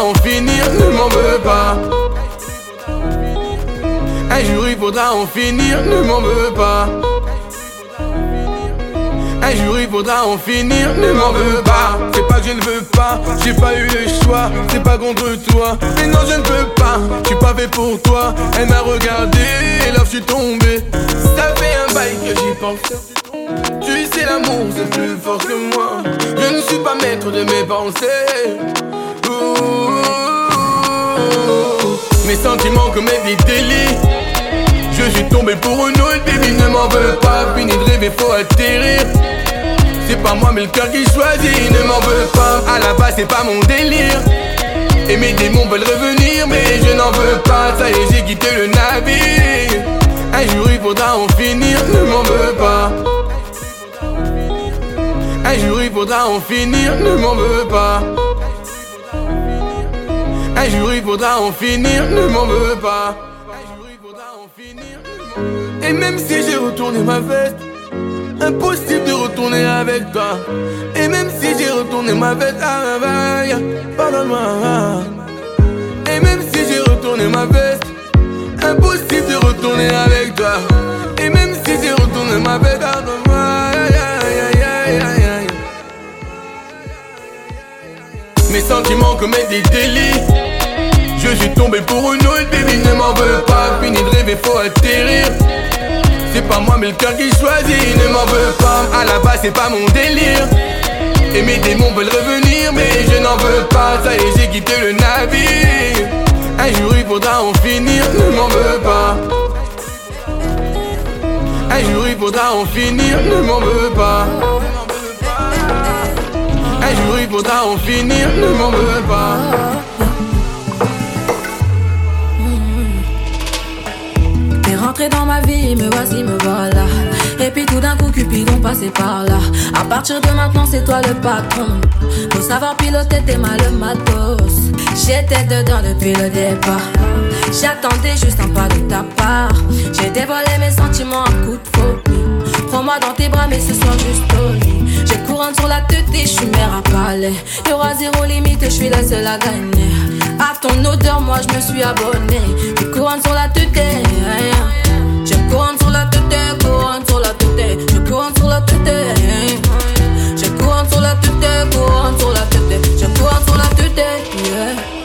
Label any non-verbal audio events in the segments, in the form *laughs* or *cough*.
en finir, ne m'en veux pas. Un jour il faudra en finir, ne m'en veux pas. Un jour il faudra en finir, ne m'en veux pas. C'est pas que je ne veux pas, j'ai pas eu le choix. C'est pas contre toi, mais non je ne peux pas. Je suis pas fait pour toi. Elle m'a regardé et là je suis tombé. Ça fait un bail que j'y pense. Tu sais l'amour c'est plus fort que moi. Je ne suis pas maître de mes pensées. Mes sentiments commettent des délits. Je suis tombé pour une autre, baby, ne m'en veux pas. Fini de rêver, faut atterrir. C'est pas moi, mais le cœur qui choisit, ne m'en veux pas. À la base, c'est pas mon délire. Et mes démons veulent revenir, mais je n'en veux pas. Ça y est, j'ai quitté le navire. Un jour, il faudra en finir, ne m'en veux pas. Un jour, il faudra en finir, ne m'en veux pas. Un jour, il faudra en finir, ne m'en veux pas. Et même si j'ai retourné ma veste, impossible de retourner avec toi. Et même si j'ai retourné ma veste, ah, ah, ah, pardonne-moi. Et même si j'ai retourné ma veste, impossible de retourner avec toi. Et même si j'ai retourné ma veste, pardonne-moi. Mes sentiments commettent des délits. Je suis tombé pour une autre, baby, ne m'en veux pas. Fini de rêver, faut atterrir. C'est pas moi, mais le cœur qui choisit, ne m'en veux pas. À la base, c'est pas mon délire. Et mes démons veulent revenir, mais je n'en veux pas. Ça y est, j'ai quitté le navire. Un jour, il faudra en finir, ne m'en veux pas. Un jour, il faudra en finir, ne m'en veux pas. Un jour, il faudra en finir, ne m'en veux pas. Dans ma vie, me voici, me voilà. Et puis tout d'un coup, Cupidon passé par là. À partir de maintenant, c'est toi le patron. Faut savoir piloter tes mal le matos. J'étais dedans depuis le départ. J'attendais juste un pas de ta part. J'ai dévoilé mes sentiments à coup de folie. Prends-moi dans tes bras, mais ce soir juste au lit. J'ai couronne sur la tête et je suis mère à palais. Y'aura zéro limite, je suis la seule à gagner. À ton odeur, moi je me suis abonné. J'ai couronne sur la tête, couronne sur la tête, couronne sur la tête, j'ai couronne sur la tête. J'ai couronne sur la tête, couronne sur la tête, j'ai couronne sur la tête. yeah.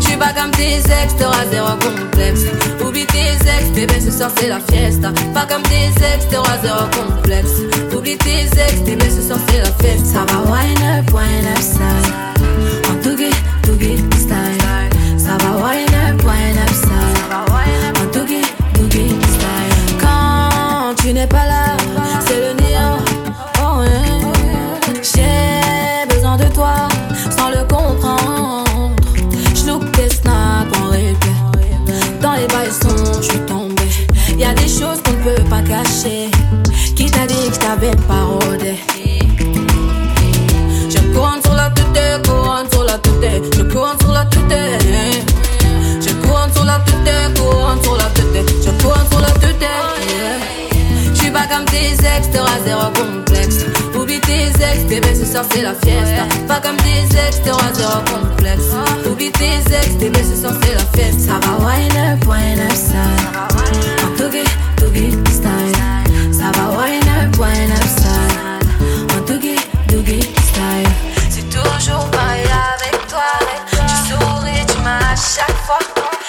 J'suis pas comme tes ex, t'auras zéro complexe. Oublie tes ex, bébé, ce soir c'est la fiesta. Pas comme tes ex, t'auras zéro complexe. Oublie tes ex, bébé, ce soir c'est la fête. Ça va wine up, wine up, style. En tougie, style. champs. tu n'es pas là, c'est le néant. Oh. Hein. J'ai besoin de toi sans le comprendre. Je tes snaps en répète. Dans les baissons, je suis tombée. Y a des choses qu'on ne peut pas cacher. Qui t'a dit que t'avais parodé? ex, bébé, ce soir c'est la fiesta. Pas comme des ex, t'es t'auras zéro complexe. Ah. Oublie tes ex, bébé, ce soir c'est la fête. Ça va wine up, wine up style. En toogie, toogie style. Ça va wine up, wine up style. En toogie, toogie style. C'est toujours pareil avec toi. Tu souris, tu m'as à chaque fois.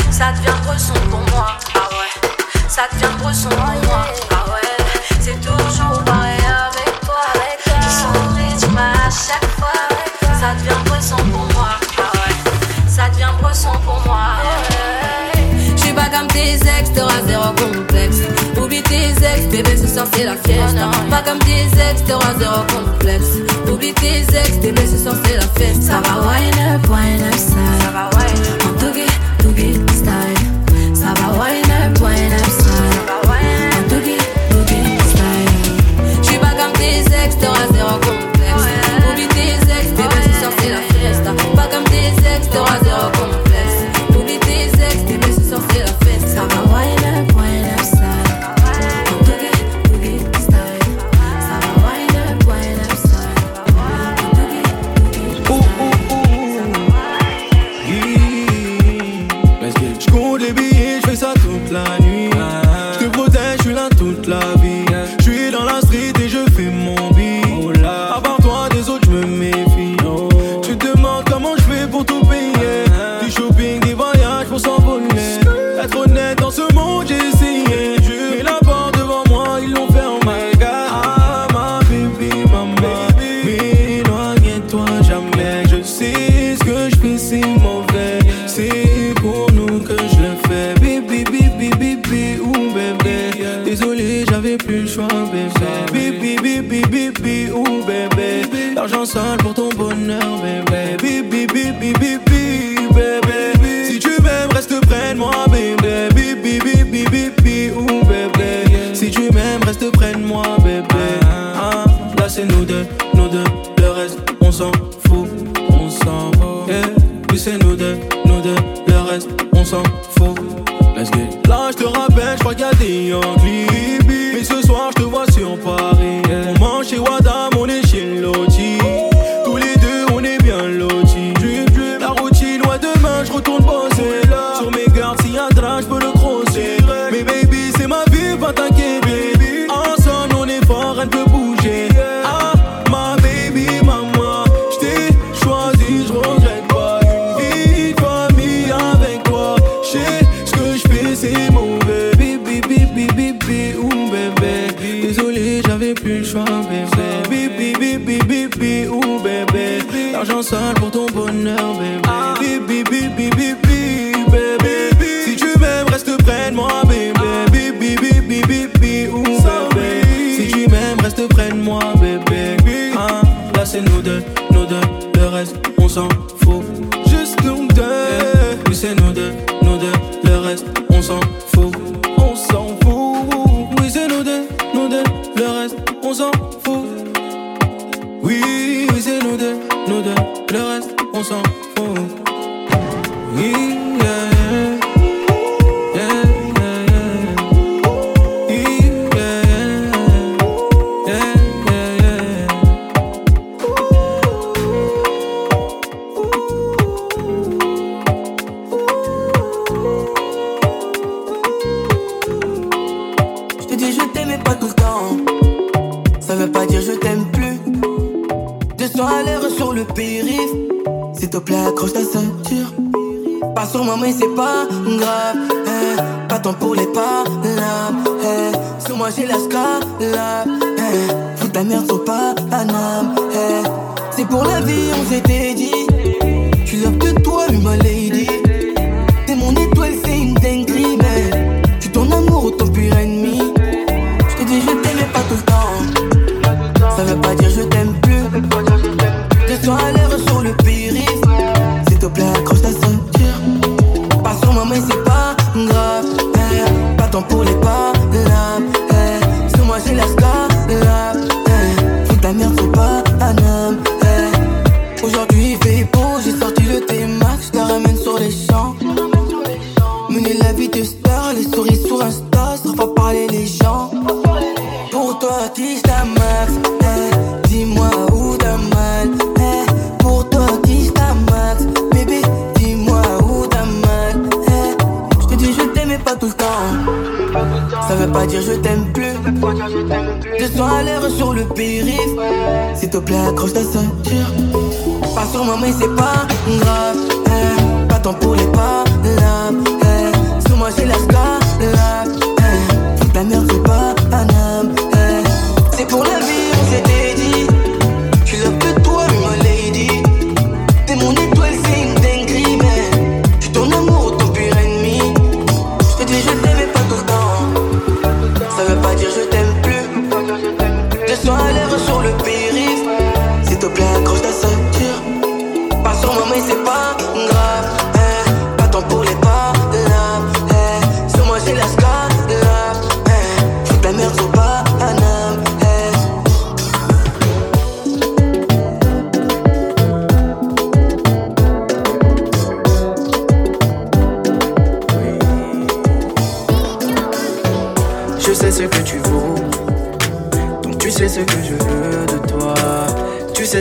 Ça devient trop sombre pour moi. Ah ouais. Ça devient trop sombre pour moi. Ah ouais. Ah c'est tout. pour moi. Ça devient bresson pour moi. Je suis pas comme tes ex, t'auras zéro complexe. Oublie tes ex, bébé, ce soir c'est la fiesta. Oh pas comme tes ex, t'auras zéro complexe. Oublie tes ex, bébé, ce soir c'est la fête. Ça va wine up, wine up. Ça va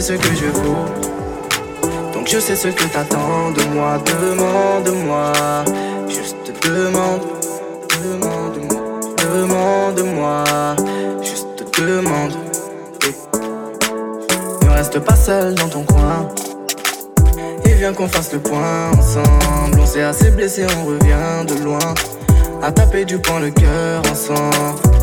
sais ce que je vaux. Donc je sais ce que t'attends de moi. Demande-moi. Juste demande. Demande-moi. Demande-moi. Juste demande. Ne reste pas seul dans ton coin. Et viens qu'on fasse le point ensemble. On s'est assez blessé, on revient de loin. À taper du poing le cœur ensemble.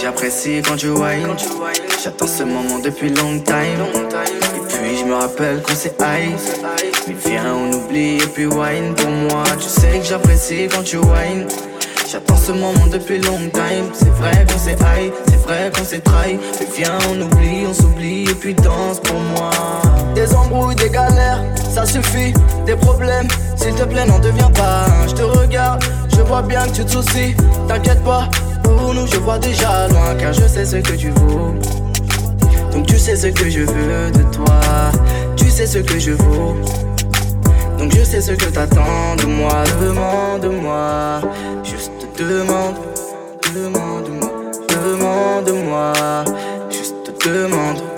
J'apprécie quand tu whine. J'attends ce moment depuis long time. Et puis je me rappelle qu'on s'est high. Mais viens, on oublie et puis wine pour moi. Tu sais que j'apprécie quand tu whine. J'attends ce moment depuis long time. C'est vrai qu'on s'est high, c'est vrai qu'on s'est trahi. Mais viens, on oublie, on s'oublie et puis danse pour moi. Des embrouilles, des galères, ça suffit. Des problèmes, s'il te plaît, n'en deviens pas. Je te regarde, je vois bien que tu te soucies. T'inquiète pas, pour nous, je vois déjà loin. Car je sais ce que tu vaux. Donc tu sais ce que je veux de toi. Tu sais ce que je vaux. Donc je sais ce que t'attends de moi. Demande-moi. Juste demande. Demande-moi. Demande-moi. Juste demande.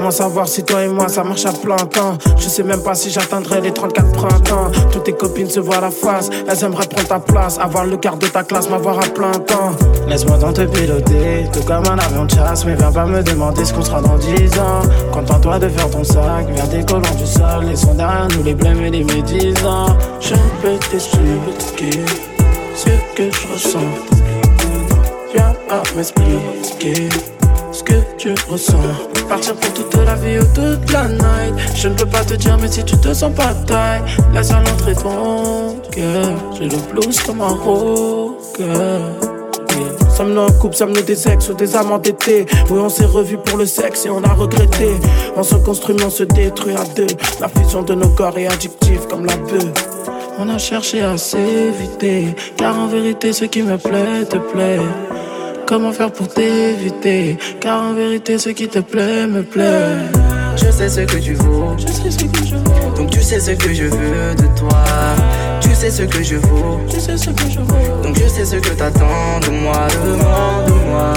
Comment savoir si toi et moi ça marche à plein temps? Je sais même pas si j'atteindrai les 34 printemps. Toutes tes copines se voient la face. Elles aimeraient prendre ta place Avoir le quart de ta classe, m'avoir à plein temps. Laisse-moi dans te piloter Tout comme un avion de chasse. Mais viens pas me demander ce qu'on sera dans 10 ans. Contente-toi de faire ton sac Viens décollant du sol. Laissons derrière nous les blêmes et les médisants. Je peux t'expliquer Ce que je ressens. Viens pas m'expliquer tu ressens. Partir pour toute la vie ou toute la night. Je ne peux pas te dire, mais si tu te sens pas taille, laisse à l'entrée ton cœur. J'ai le blues comme un rocker. Yeah. Sommes nous en couple, sommes nous des ex ou des amants d'été Oui on s'est revus pour le sexe et on a regretté On se construit mais on se détruit à deux La fusion de nos corps est addictive comme la bœuf On a cherché à s'éviter Car en vérité ce qui me plaît te plaît Comment faire pour t'éviter Car en vérité ce qui te plaît me plaît Je sais ce que tu vaux. Je sais ce que je veux Donc tu sais ce que je veux de toi. Tu sais ce que je vaux. Tu sais ce que je veux Donc je sais ce que t'attends de moi. Demande-moi.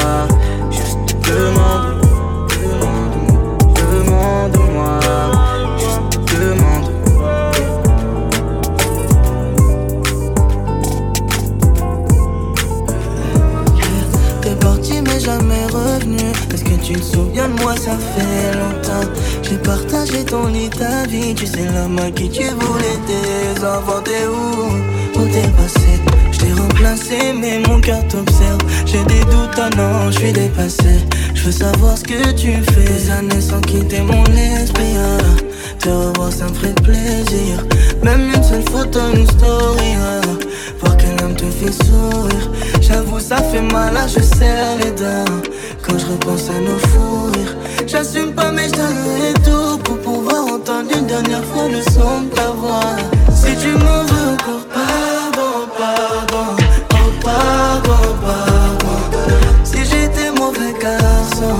J'ai partagé ton lit, ta vie Tu sais l'homme à qui tu voulais tes enfants T'es où? Où t'es passé? Je t'ai rempli déplacé, mais mon cœur t'observe. J'ai des doutes, oh non, je suis dépassé. Je veux savoir ce que tu fais. Des années sans quitter mon esprit. Ah. Te revoir, ça me ferait plaisir. Même une seule photo, une story. Ah. Voir qu'un homme te fait sourire. J'avoue, ça fait mal, là, je serre les dents. Quand je repense à nos fous. J'assume pas, mais je donnerai tout pour pouvoir entendre une dernière fois le son de ta voix. Si tu m'en veux encore, pardon, pardon. Oh, pardon, pardon. Si j'étais mauvais garçon,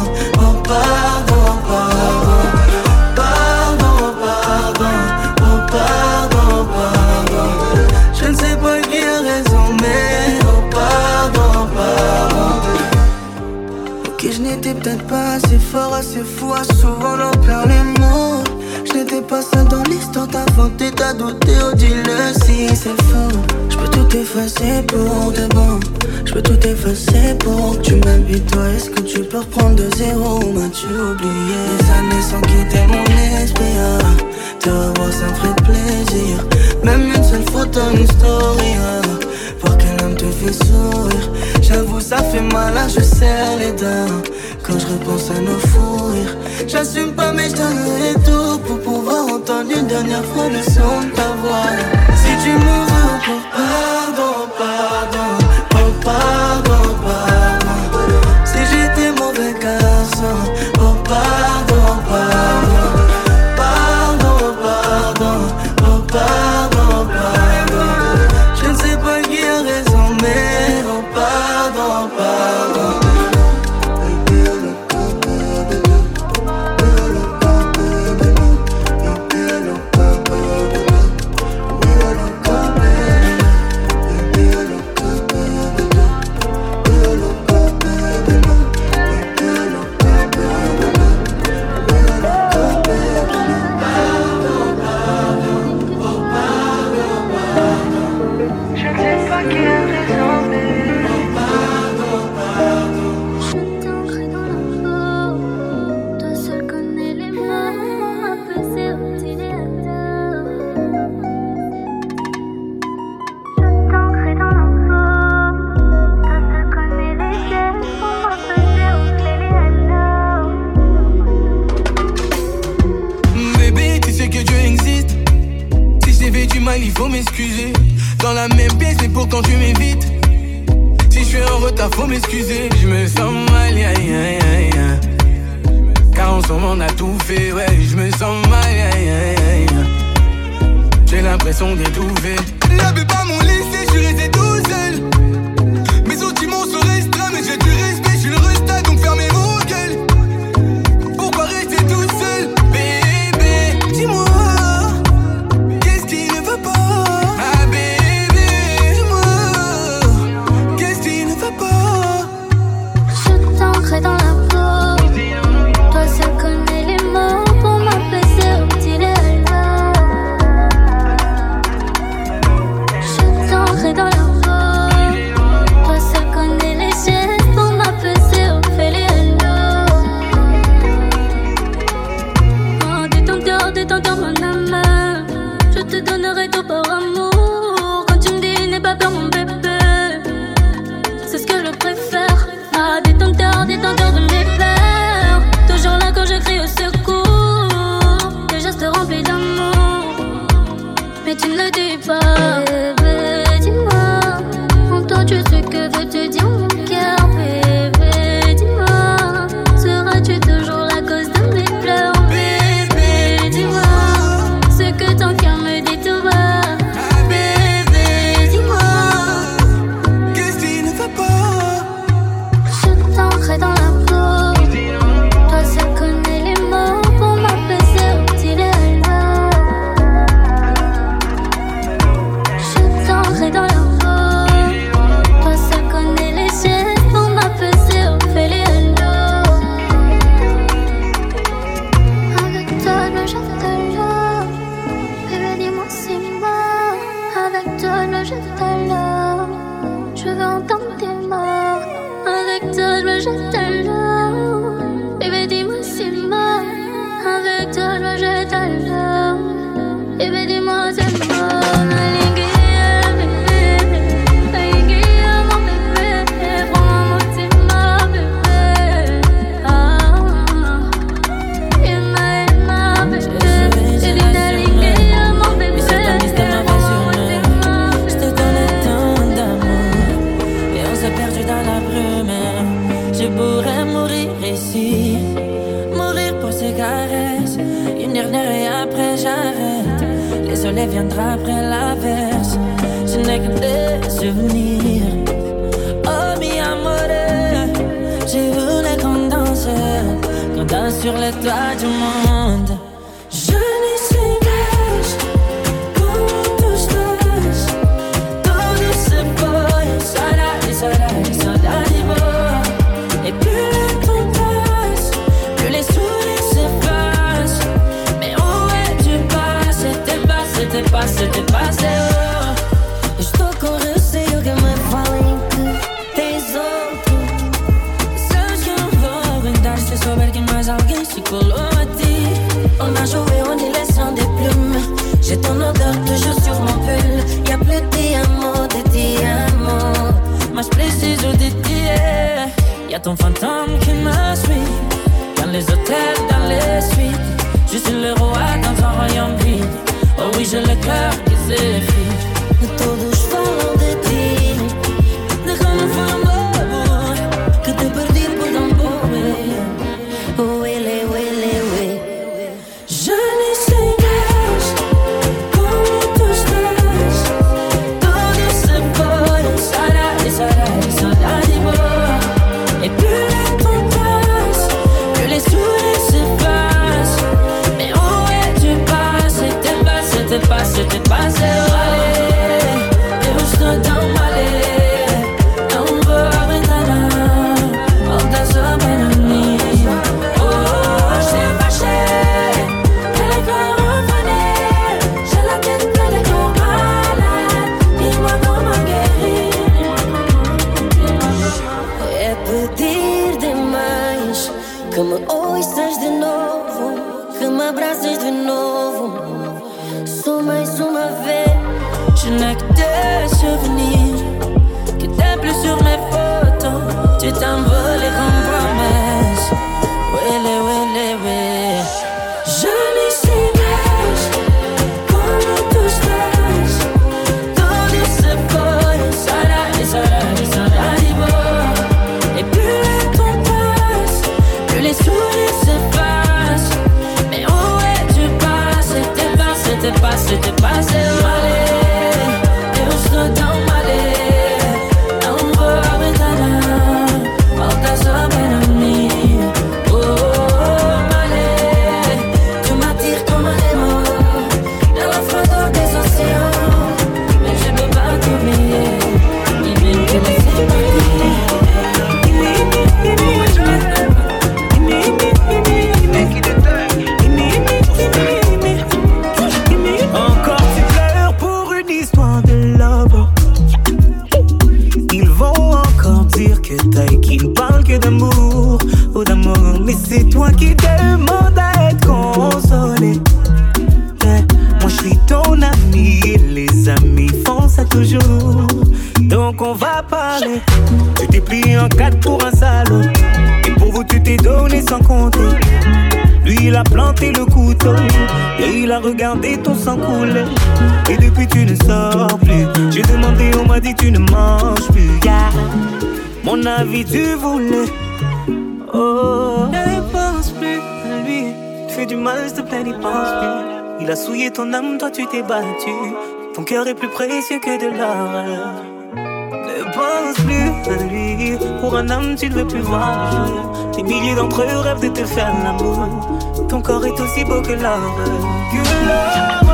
Peut-être pas assez fort, assez fou, souvent en perd les mots. Je n'étais pas seul dans l'histoire, t'as inventé, t'as douté, oh dis-le si c'est faux. Je peux tout effacer pour de bon. Je peux tout effacer pour que tu m'habites, toi. Est-ce que tu peux reprendre de zéro? Ou m'as-tu oublié? Des années sans quitter mon esprit, ah. Te revoir, ça me ferait plaisir. Même une seule photo, une story, ah. Voir qu'un homme te fait sourire. J'avoue, ça fait mal, là, je serre les dents. Je repense à nos fous. J'assume pas, mais je donnerai tout pour pouvoir entendre une dernière fois le son de ta voix. Si tu me veux encore, pardon, pardon. Oh, pardon. Pièce, et pourtant tu m'évites. Si je suis en retard, faut m'excuser. Je me sens mal, ya, ya, ya, ya. Car ensemble on a tout fait, ouais. Je me sens mal, ya, ya, ya. J'ai l'impression d'étouffer. N'avais pas mon lycée, je suis ton âme, toi tu t'es battu. Ton cœur est plus précieux que de l'or. Ne pense plus à lui, pour un homme tu ne veux plus voir. Des milliers d'entre eux rêvent de te faire l'amour. Ton corps est aussi beau que l'or. Que l'or.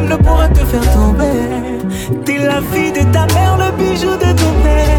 Ne pourra te faire tomber. T'es la fille de ta mère, le bijou de ton père.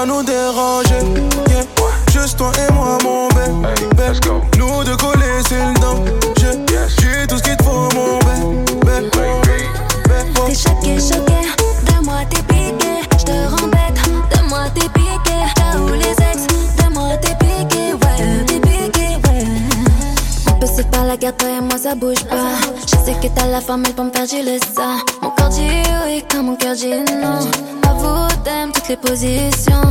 pas nous déranger. Juste toi et moi, mon bébé. Nous de coller, c'est le tout ce qu'il te faut, mon bébé. T'es choqué, choqué, de moi t'es piqué. J'te rembête, de moi t'es piqué. Là où les ex, de moi t'es piqué. T'es piqué, ouais. On peut se faire la guerre, toi et moi ça bouge pas. Je sais que t'as la forme, elle me faire, je ça. les positions.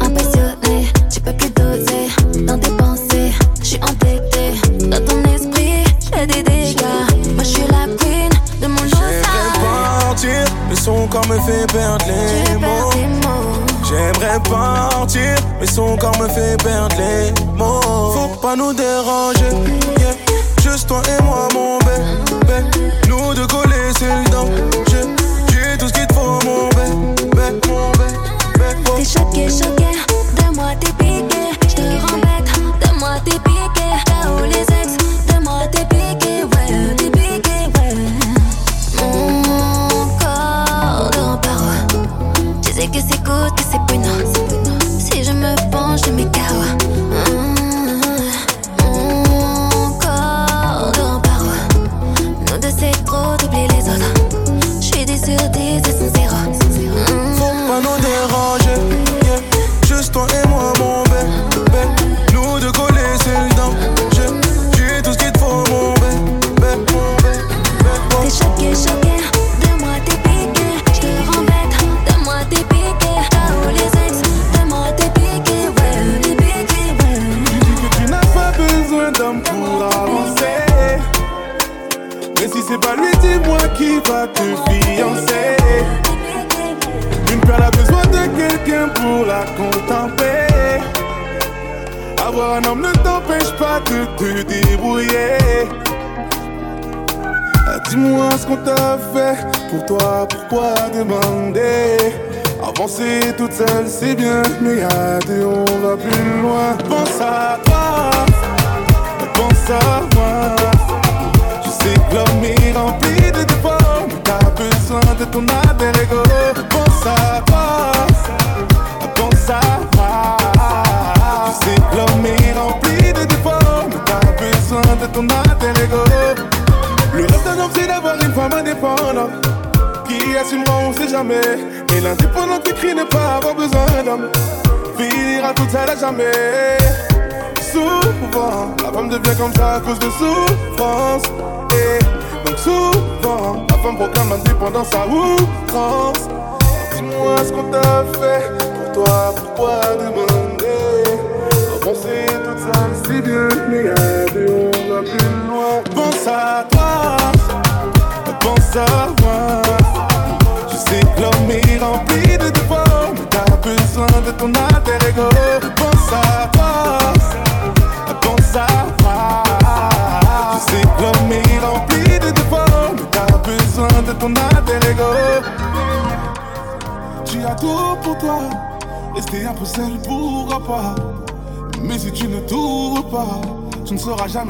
Impressionné, j'ai pas plus doser. Dans tes pensées, je suis entêté. Dans ton esprit, j'ai des dégâts. Moi, je suis la queen de mon lot. J'aimerais partir, mais son corps me fait perdre les mots. J'aimerais partir, mais son corps me fait perdre les mots. Faut pas nous déranger, juste toi et moi, mon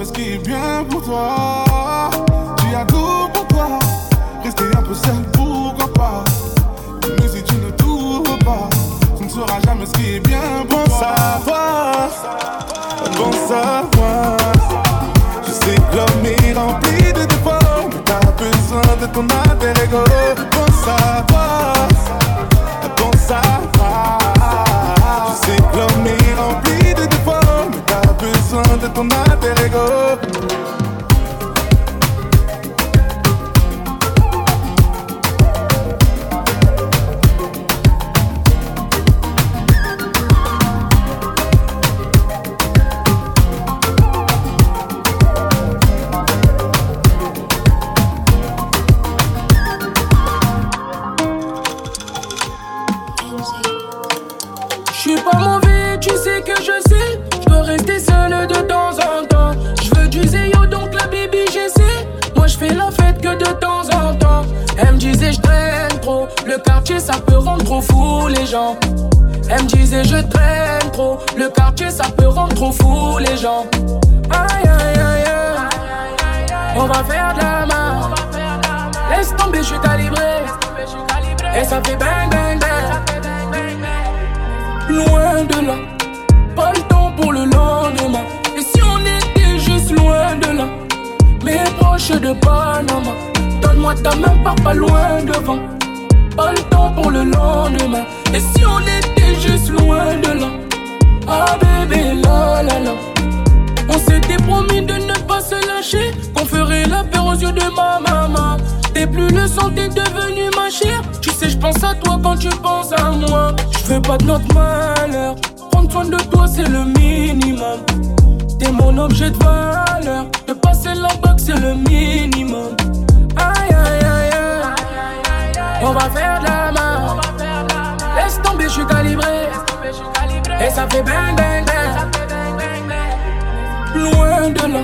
ce qui est bien pour toi. Trop fou les gens. Elle me disait, je traîne trop. Le quartier, ça peut rendre trop fou les gens. Aïe, aïe, aïe, aïe. On va faire de la main. Laisse tomber, je suis calibré. Et ça fait bang, bang, bang. Loin de là, pas le temps pour le lendemain. Et si on était juste loin de là, mais proche de Panama, donne-moi ta main, pars pas loin devant. Pas le temps pour le lendemain. Et si on était juste loin de là, ah bébé, la la la. On s'était promis de ne pas se lâcher, qu'on ferait la paix aux yeux de ma maman. T'es plus le sang, t'es devenu ma chère. Tu sais, je pense à toi quand tu penses à moi. Je veux pas de notre malheur. Prendre soin de toi, c'est le minimum. T'es mon objet de valeur. De passer la boxe, c'est le minimum. Va faire de la main. Laisse tomber, je suis calibré. Et ça fait bang, bang, bang. Loin de là,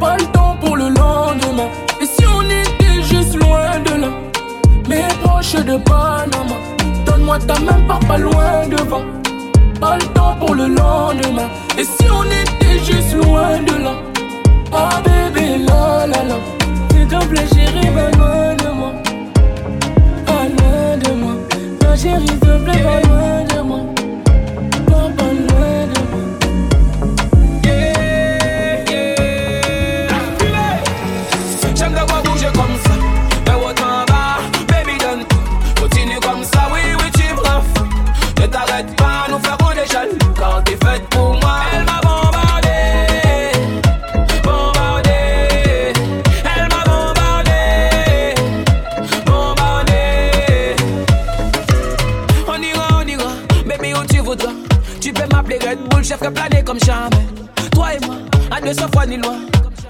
pas le temps pour le lendemain. Et si on était juste loin de là, mais proche de Panama, donne-moi ta main, pars pas loin devant. Pas le temps pour le lendemain. Et si on était juste loin de là, ah bébé, la la la. S'il te plaît, chérie, loin chérie, s'il te plaît. Jamais. Toi et moi, à 200 fois ni loin.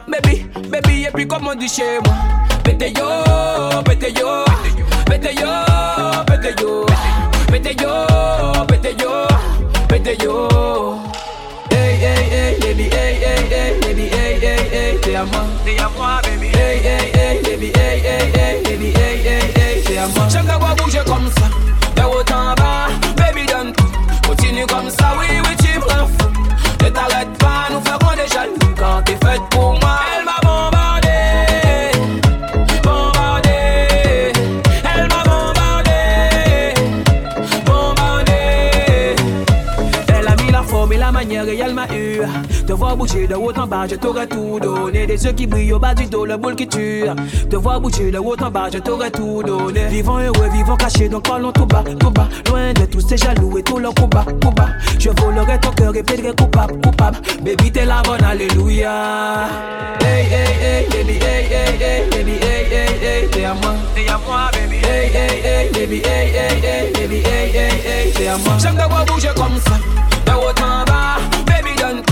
baby, baby, et puis comme on dit chez moi. Pété yo, pété yo, pété yo, pété yo, pété yo, pété yo, pété yo. Hey, hey, hey, baby, hey, hey, hey, baby, hey, hey, hey, t'es à moi, t'es à moi, baby. Hey, hey, hey, baby, hey, hey, hey, baby, hey, hey, hey, t'es à moi. J'aime ta voix bouger comme ça, bouger de haut en bas, je t'aurais tout donné. Des yeux qui brillent au bas du dos, le boule qui tue. Te voir bouger de haut en bas, je t'aurais tout donné. Vivons heureux, vivons cachés, donc parlons tout bas, tout bas. Loin de tous ces jaloux et tout leur combat, combat. Je volerai ton cœur et plaiderai coupable, coupable. Baby, t'es la bonne, alléluia. Hey, hey, hey, baby, hey, hey, hey, baby, hey, hey, hey, t'es à moi, t'es à moi, baby. Hey, hey, hey, baby, hey, hey, hey, baby, hey, hey, hey, t'es à moi. J'aime te voir bouger comme ça, de haut en bas, baby, donne.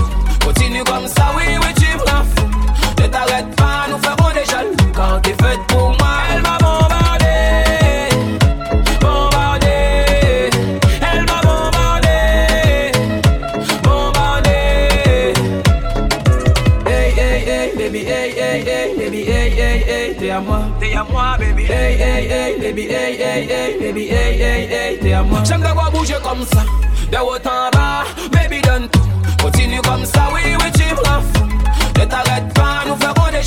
Continue comme ça, oui, oui, tu me. Ne t'arrête pas, nous ferons des jaloux quand t'es faite pour moi. Elle m'a bombardé, bombardé. Elle m'a bombardé, bombardé. Hey, hey, hey, baby, hey, hey, hey, baby, hey, hey, hey, t'es à moi, t'es à moi, baby. Hey, hey, hey, baby, hey, hey, hey, baby, hey, hey, hey, t'es à moi. J'aime te voir bouger comme ça, de haut en bas, comme ça, oui, oui, tu me rends fou. Ne t'arrête pas, nous ferons des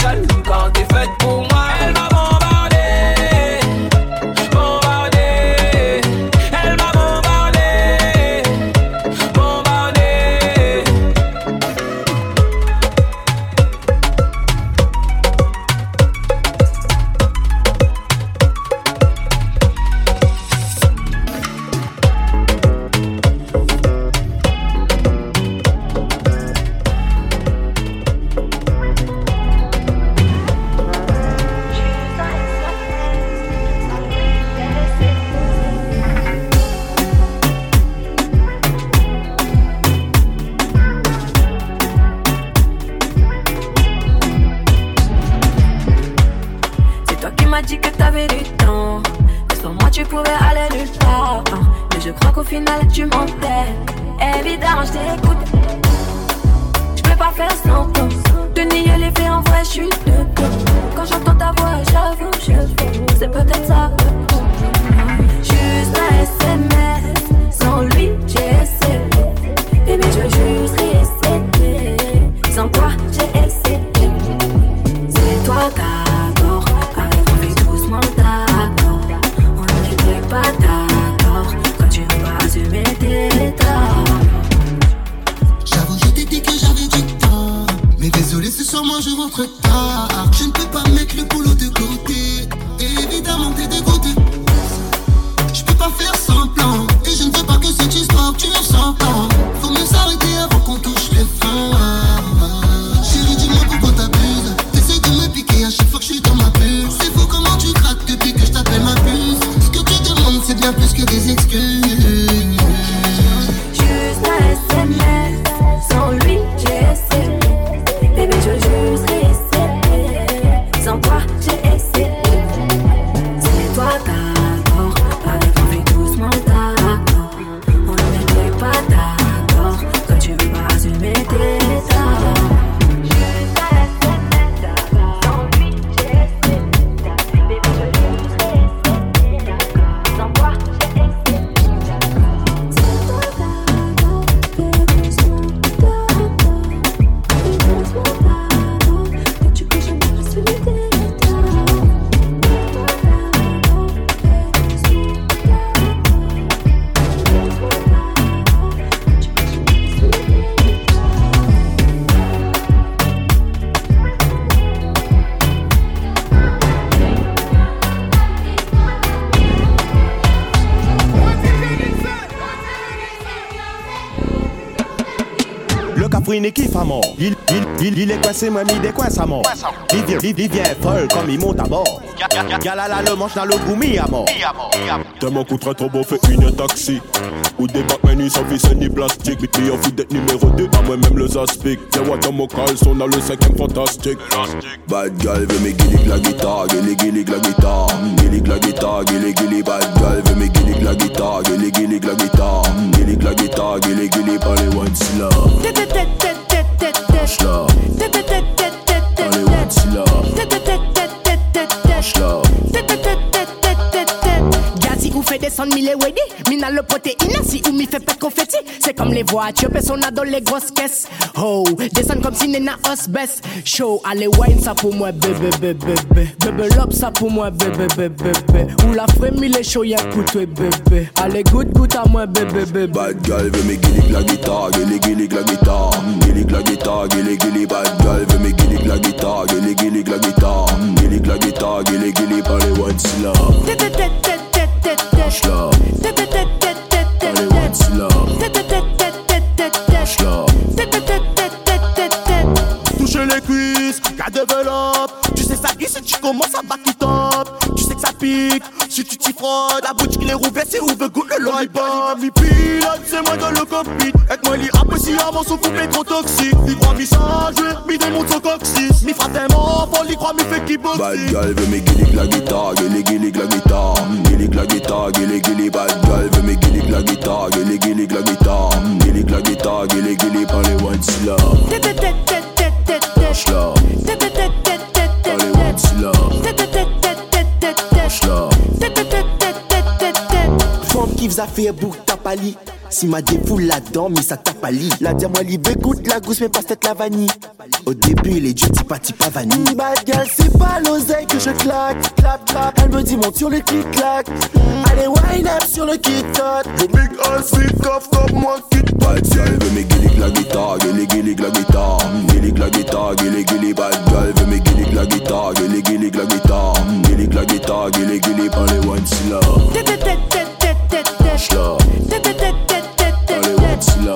à mort. Il, il, il, il est coincé, moi, il est coincé à mort. Il vient, il, il vient folle comme il monte à bord. Galala le manche dans le goumi à mort. Tellement coûterait trop beau, fait une taxi. Ou des Batman, sans vis ni plastique. Mais en fout d'être numéro 2, à moi-même le aspic. Tiens, what mon caleçon dans le cinquième fantastique. Bad girl veut mes guillis la guitare, guilly la guitare. Guilly la guitare, guilly guilly. Bad girl veut mes guillis la guitare, guilly la guitare. Guilly la guitare, one slow. Slow. Par les one Fait descendre mille wedi Mina le protéine si ou mi fait de confetti C'est comme les voitures, personne dans les grosses caisses Oh, descend comme si nena os baisse Show, allez wine ça pour moi bébé bébé bébé Bébé lop ça pour moi bébé bébé bébé Ou la frémie les show y'a coûte bébé Allez goûte goûte à moi bébé bébé Bad girl veut mes guillis la guitare, guilly guilly la guitare. Guilly la guitare, guilly guilly. Bad girl veut mes guillis la guitare, guilly guilly la guitare. Guilly la guitare, guilly guilly. Par les one Par les cuisses, qu'à développe. Tu sais ça ici, tu commences à back it pique, si tu t'y frottes. La boutique les roues c'est ouvre goût le lollipop. Mi pilote, c'est moi dans le cockpit. Avec moi, li apprécie avant son couple est trop toxique. Mi croit mi chargé, mi démonte son coccyx. Mi frappe tellement fort, li croit mi fait Bad girl veut mes guillis la guitare, guilly guilly la guitare. Guilly la guitare, guilly guilly. Bad girl veut mes guillis la guitare, guilly guilly la guitare. Guilly la guitare, guilly guilly. Par les one slow. Les slow. Slow. Femme qui vous a fait bouc tapali. Si ma défoule là-dedans, mais ça lit. La diamant libre écoute la gousse, mais pas cette la vanille. Au début, il est dur, tipa tipa vanille. Bad girl, c'est pas l'oseille que je claque. Clap, clap. Elle me dit, monte sur le clic-clac. Allez, wine up sur le kit-kat. Je big ass, sweet cough, comme moi, kit Bad girl veut mes guillis la guitare, guilly guilly la guitare. Guilly la guitare, guilly guilly. Bad girl veut mes guillis la guitare, guilly guilly la guitare. Guilly la guitare, guilly guilly. Par les one slow. Slow. Par les one slow.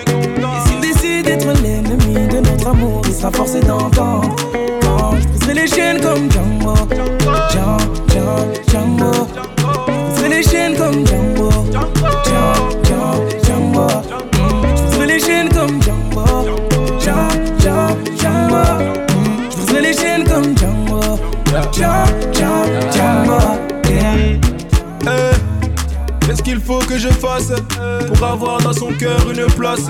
décide d'être l'ennemi de notre amour Il sera forcé d'entendre. Quand je briserai les chaînes comme Django Django, Django, Django Je briserai les chaînes comme Django Django, Django, Django Je briserai les chaînes comme Django Django, Django, Django Je briserai les chaînes comme Django Django, Django, Django Yeah. Eh, Qu'est-ce qu'il faut que je fasse pour avoir dans son cœur une place?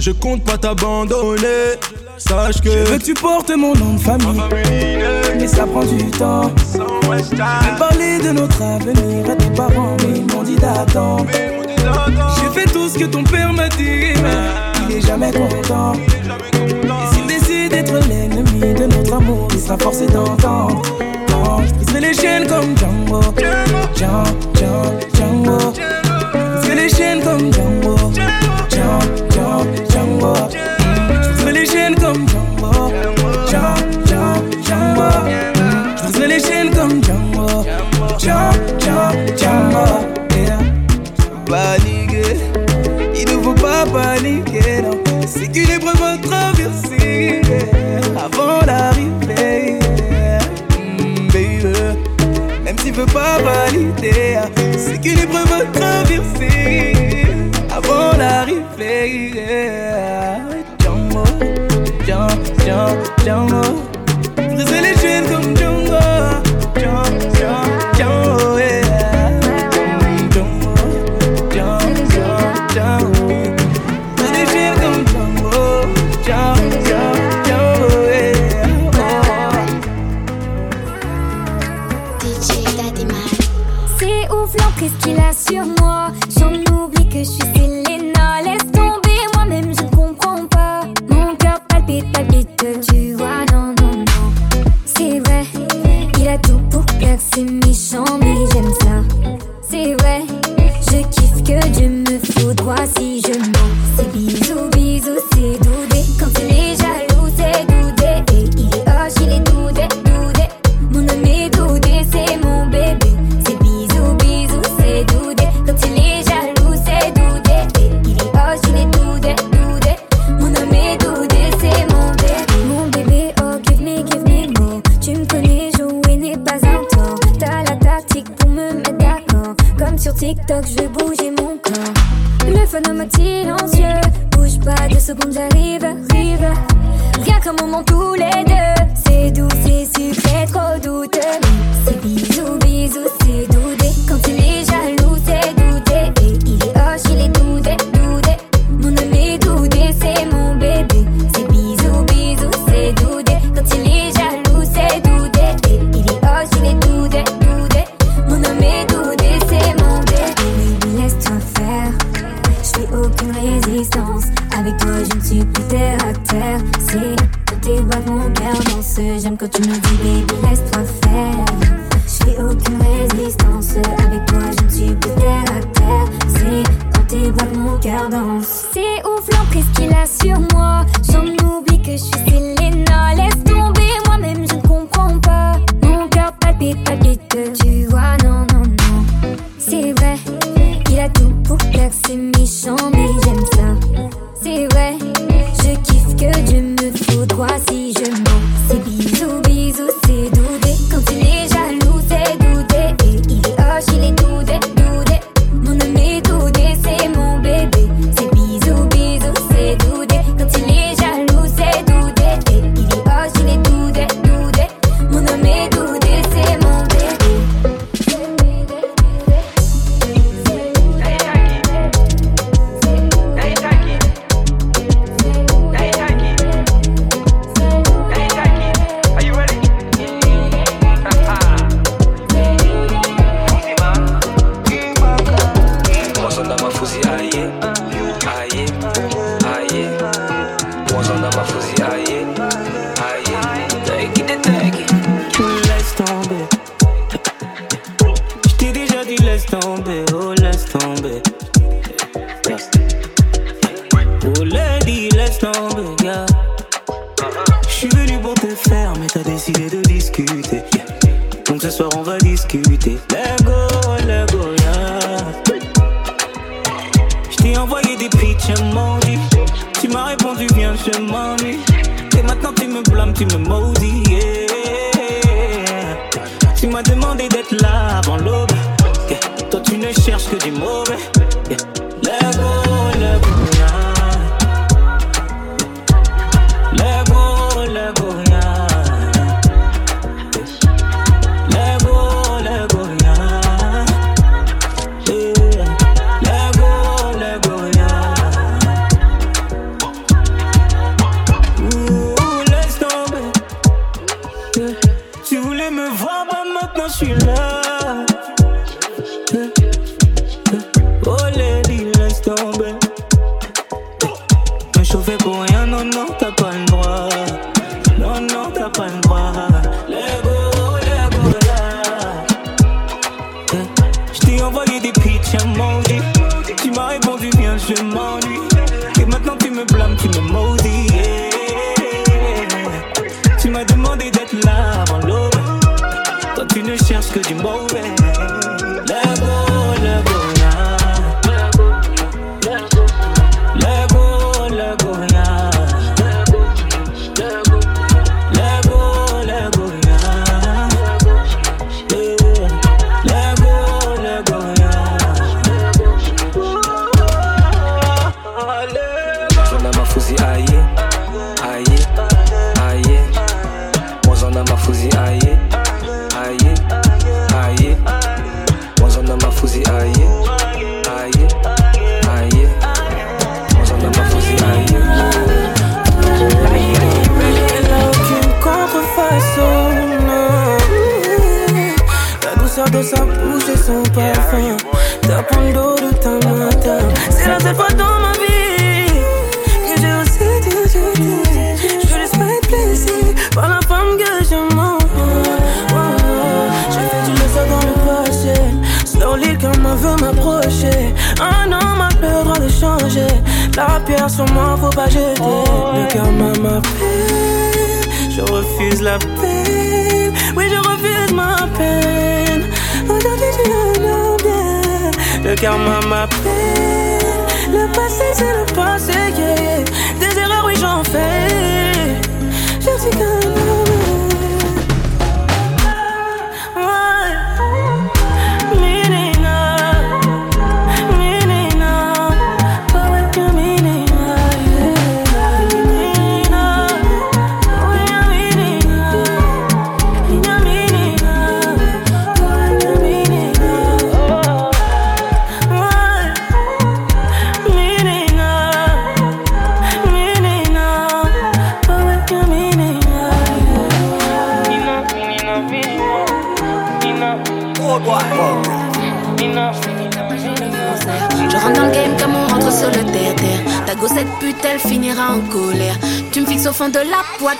Je compte pas t'abandonner. Sache que je veux que tu portes mon nom de famille. Et ça prend du temps. Je parler de notre avenir à tes parents, mais ils m'ont dit d'attendre. J'ai fait tout ce que ton père m'a dit, mais il est jamais content. Et s'il décide d'être l'ennemi de notre amour, il sera forcé d'entendre. Je briserai les chaînes comme Django. Django, Django, Django. Je les chaînes comme Django.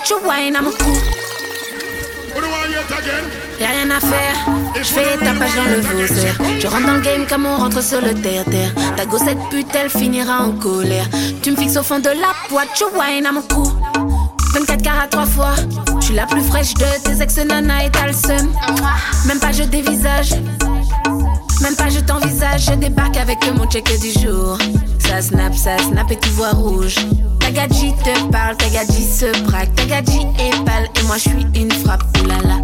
Wine à mon cou. Y'a rien à faire, je fais tapage dans le Vauzère. Je rentre dans le game comme on rentre sur le terre-terre. Ta gossette pute, elle finira en colère. Tu me fixes au fond de la boîte, tu wine à mon cou. 24 carats trois fois, je suis la plus fraîche de tes ex-nana et t'as le seum. Même pas je dévisage. Même pas je t'envisage, je débarque avec mon check du jour. Ça snap, ça snap et tu vois rouge. Ta gadji te parle, ta gadji se braque, ta gadji est pâle et moi je suis une frappe, oulala.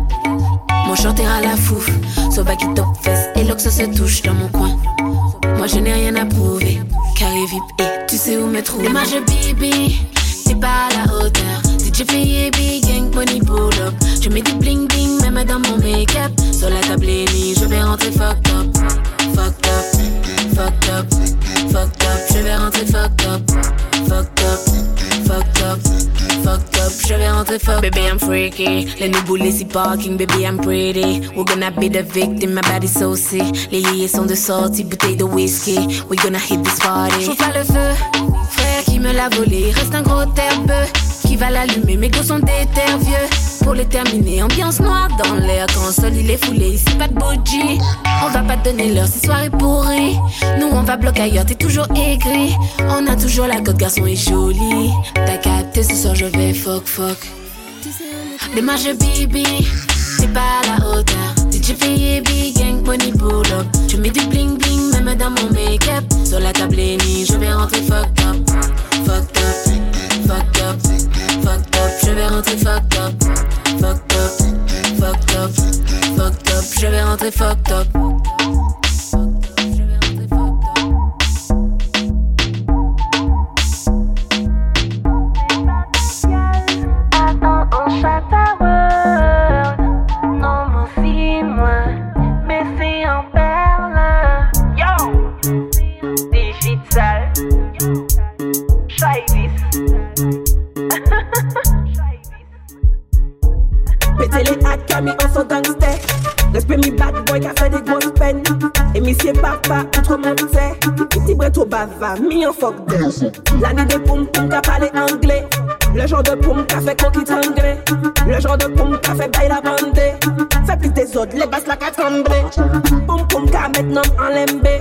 Mon chanteur à la fouf, Soba qui top fesse et l'ox se touche dans mon coin. Moi je n'ai rien à prouver, carré VIP et tu sais où me trouver. Je bibi, t'es pas la hauteur. DJ payé big gang money pull up. Je mets du bling bling même dans mon make-up. Sur la table ennemie, je vais rentrer fucked up. Fucked up, fucked up, fucked up. Je vais rentrer fucked up. Fucked up, fucked up, fucked up. Je vais rentrer fucked up. Baby I'm freaky. Les nouveaux lazy parking, baby I'm pretty. We're gonna be the victim, my body's so sick. Les yéyés sont de sortie, bouteille de whisky. We're gonna hit this party. J'ouvre pas le feu, frère qui me l'a volé. Reste un gros terbeux va l'allumer. Mes gosses sont des. Pour les terminer, ambiance noire dans l'air. Quand le sol il est foulé, ici pas de bougie. On va pas te donner l'heure, c'est soirée pourrie. Nous on va bloquer ailleurs, t'es toujours aigri. On a toujours la cote, garçon est joli. T'as capté, ce soir je vais fuck fuck. Démarche bibi, t'es pas la hauteur. DJ big gang, pull up. Je mets du bling bling, même dans mon make-up. Sur la table ennemie, je vais rentrer fucked up. Fucked up, fucked up, fucked up. Je vais rentrer fucked up. Fucked up, fucked up, fucked up. Je vais rentrer fucked up. Attends, on chaque ça me passe en gangster. Respect mi bad boy qui a fait des grosses peines. Et mi c'est papa, autrement tu sais. Petit bret au mi en fuck de. L'année de poum poum qui a parlé anglais. Le genre de poum qui a fait conquis anglais. Le genre de poum qui a fait bail la bande. Fait plus des autres, les basses la qu'a tremblé. Poum poum qui a maintenant en l'embé.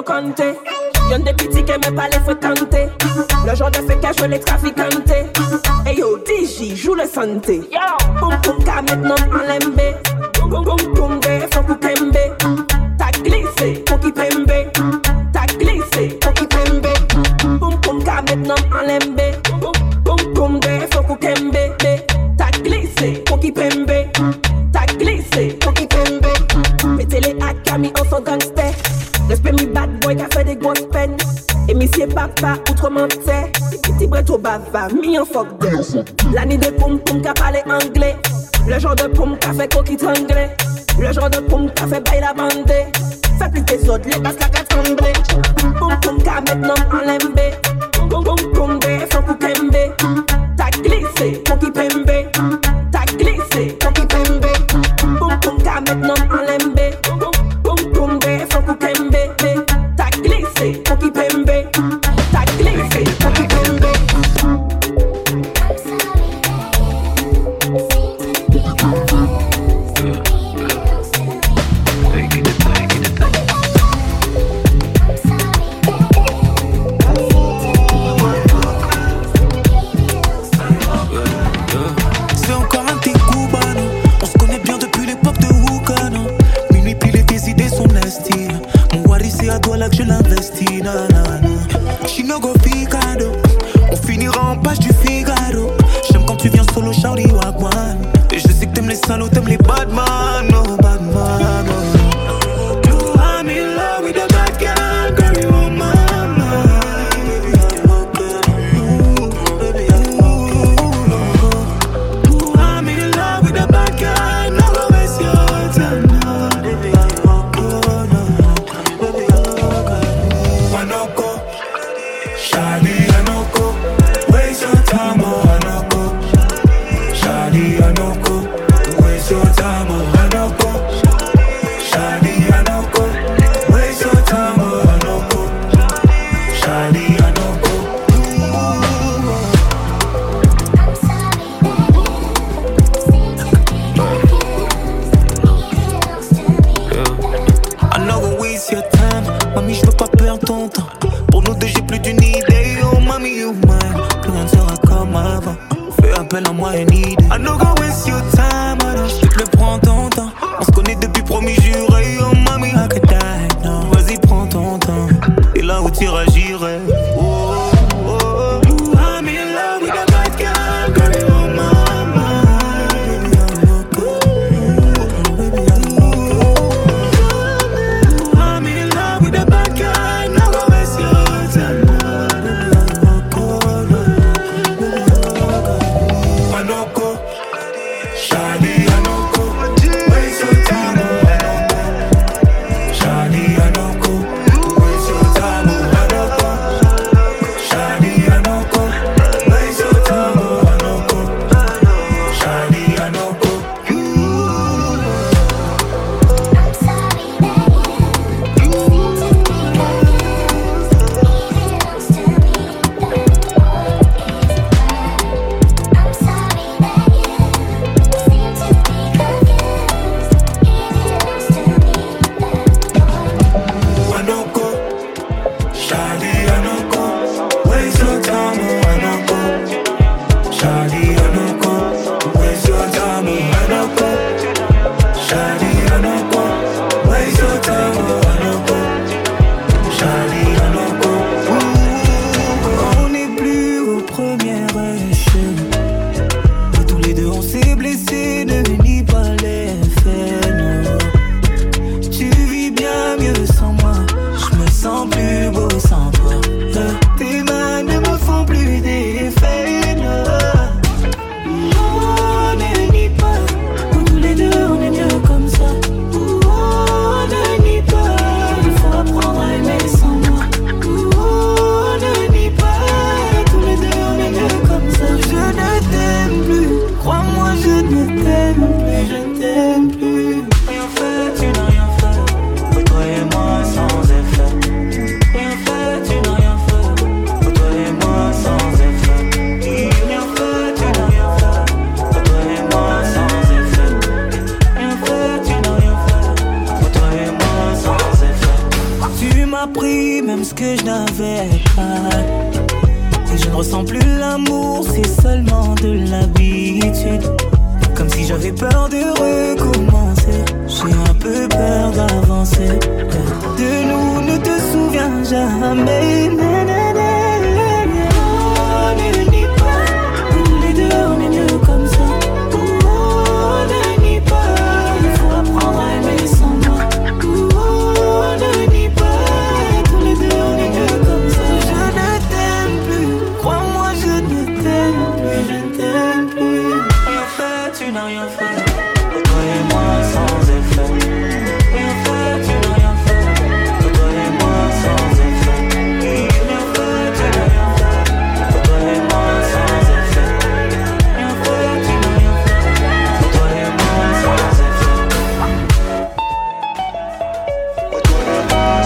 rencontré. Y'en des petits qui aiment pas les fréquenter. Le genre de fécage, je les traficante. Et yo, DJ, joue le santé. fuck them.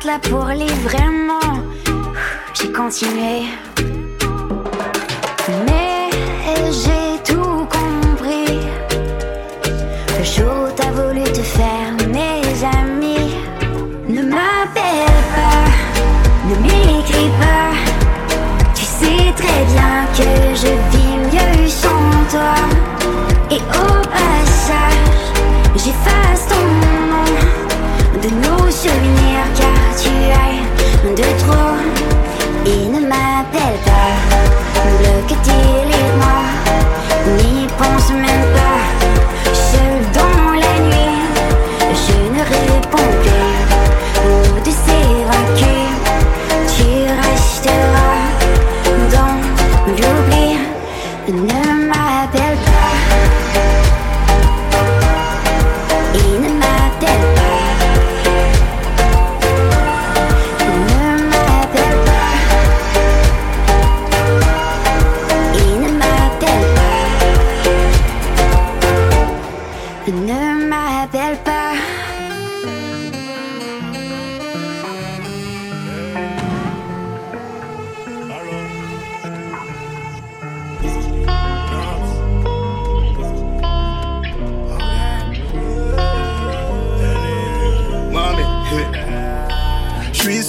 matelas pour les vraiment. J'ai continué.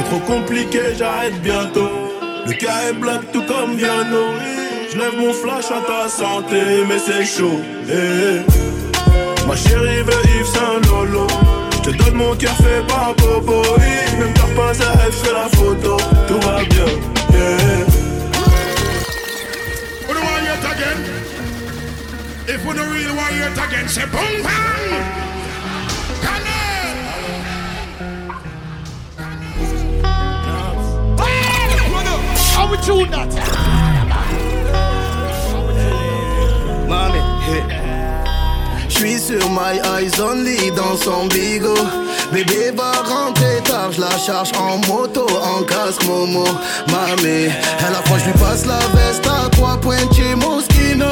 C'est trop compliqué, j'arrête bientôt. Le cas est black tout comme Viano. Je lève mon flash à ta santé, mais c'est chaud. Eh, eh. Ma chérie veut Yves Saint Lolo. Je te donne mon cœur fait par Bobo. Même t'as pas à elle, fais la photo. Tout va bien. Eh, If. Mommy, J'suis sur my eyes only dans son bigot. Bébé va rentrer tard, je la charge en moto, en casque Momo. Mamé, à la fois je lui passe la veste à trois points chez Moschino.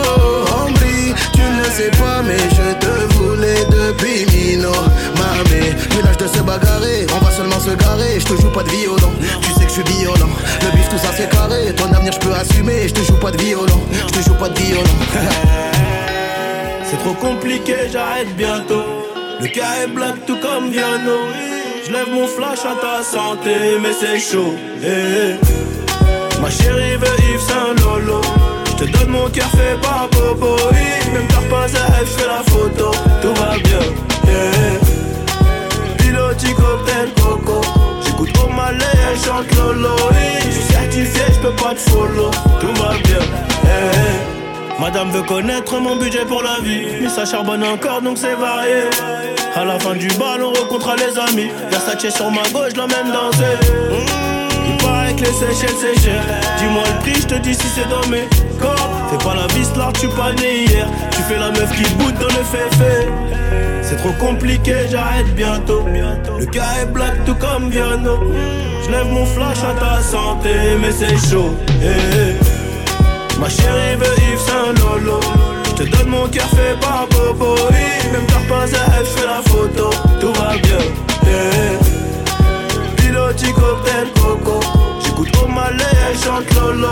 Tu ne sais pas, mais je te voulais depuis Mino. Mamé, l'âge de se bagarrer, on va seulement se garer. Je te joue pas de violon, tu sais que je suis violent. Le bif, tout ça c'est carré, ton avenir je peux assumer. Je te joue pas de violon, je te joue pas de violon. *laughs* C'est trop compliqué, j'arrête bientôt. Le cas est black tout comme Viano. Je lève mon flash à ta santé, mais c'est chaud. eh, eh. Ma chérie veut Yves Saint Lolo. Te donne mon cœur fait par Bobo. Même t'as pas à je fais la photo. Tout va bien. eh. Piloti cocktail coco. J'écoute au malais, elle chante Lolo. Je suis certifié, je peux pas te follow. Tout va bien. eh. Madame veut connaître mon budget pour la vie. Mais ça charbonne encore donc c'est varié. À la fin du bal, on rencontre les amis. Versace sur ma gauche, la même danser. Les Seychelles c'est cher. Dis-moi le prix, je te dis si c'est dans mes corps. Fais pas la vis là, tu pas né hier. Tu fais la meuf qui boude dans le féfé. C'est trop compliqué, j'arrête bientôt. Le cas est black tout comme Viano. Je lève mon flash à ta santé, mais c'est chaud. eh, eh. Ma chérie veut Yves Saint Lolo. Je te donne mon cœur fait par Bobo. Oui, Même t'as pas à fais la photo. Tout va bien. Yeah. Piloti cocktail coco. Lolo.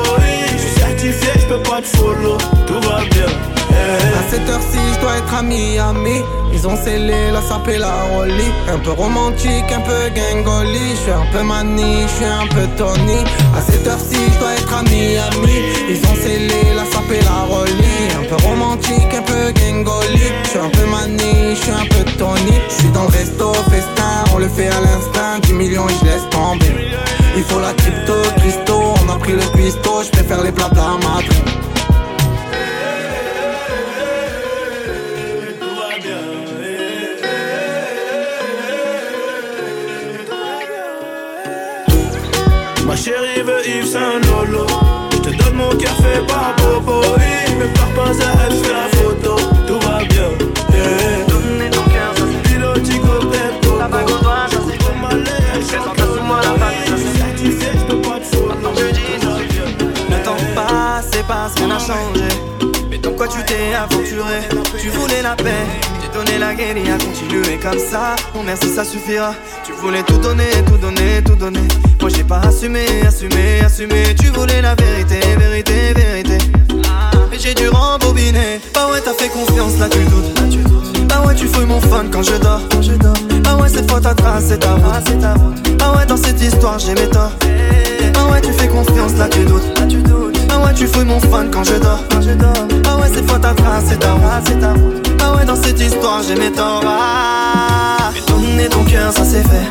Je suis certifié, je peux pas te follow. Tout va bien. Yeah. À cette heure-ci, je dois être à Miami. Ils ont scellé la sape la rollie. Un peu romantique, un peu gangoli. Je suis un peu mani, je suis un peu Tony. À cette heure-ci, je dois être à Miami. Ils ont scellé la sape la rollie. Un peu romantique, un peu gangoli. Je suis un peu mani, je suis un peu Tony. Je suis dans le resto, festin, on le fait à l'instinct. 10 millions et je laisse tomber. Il faut la pisto, je préfère les plats Madrid. Ma chérie veut Yves Saint Lolo. Je te donne mon fait par Bobo. Oui, même par pas à Mais dans quoi tu t'es aventuré? Tu voulais la paix, j'ai donné la guerre et a continué comme ça. Bon merci, ça suffira. Tu voulais tout donner, tout donner, tout donner. Moi j'ai pas assumé, assumé, assumé. Tu voulais la vérité, vérité, vérité. Mais j'ai dû rembobiner. Bah ouais, t'as fait confiance, là tu doutes. Bah ouais, tu fouilles mon fun quand je dors. Bah ouais, cette fois ta trace, c'est ta route. Bah ouais, dans cette histoire, j'ai mes torts. Bah ouais, tu fais confiance, là tu doutes. Bah ouais, tu fouilles mon fan quand je dors. Bah ouais, cette fois ta trace, c'est ta route. Bah ouais, dans cette histoire, j'ai mes torts. Ah, mais donner ton cœur, ça c'est fait.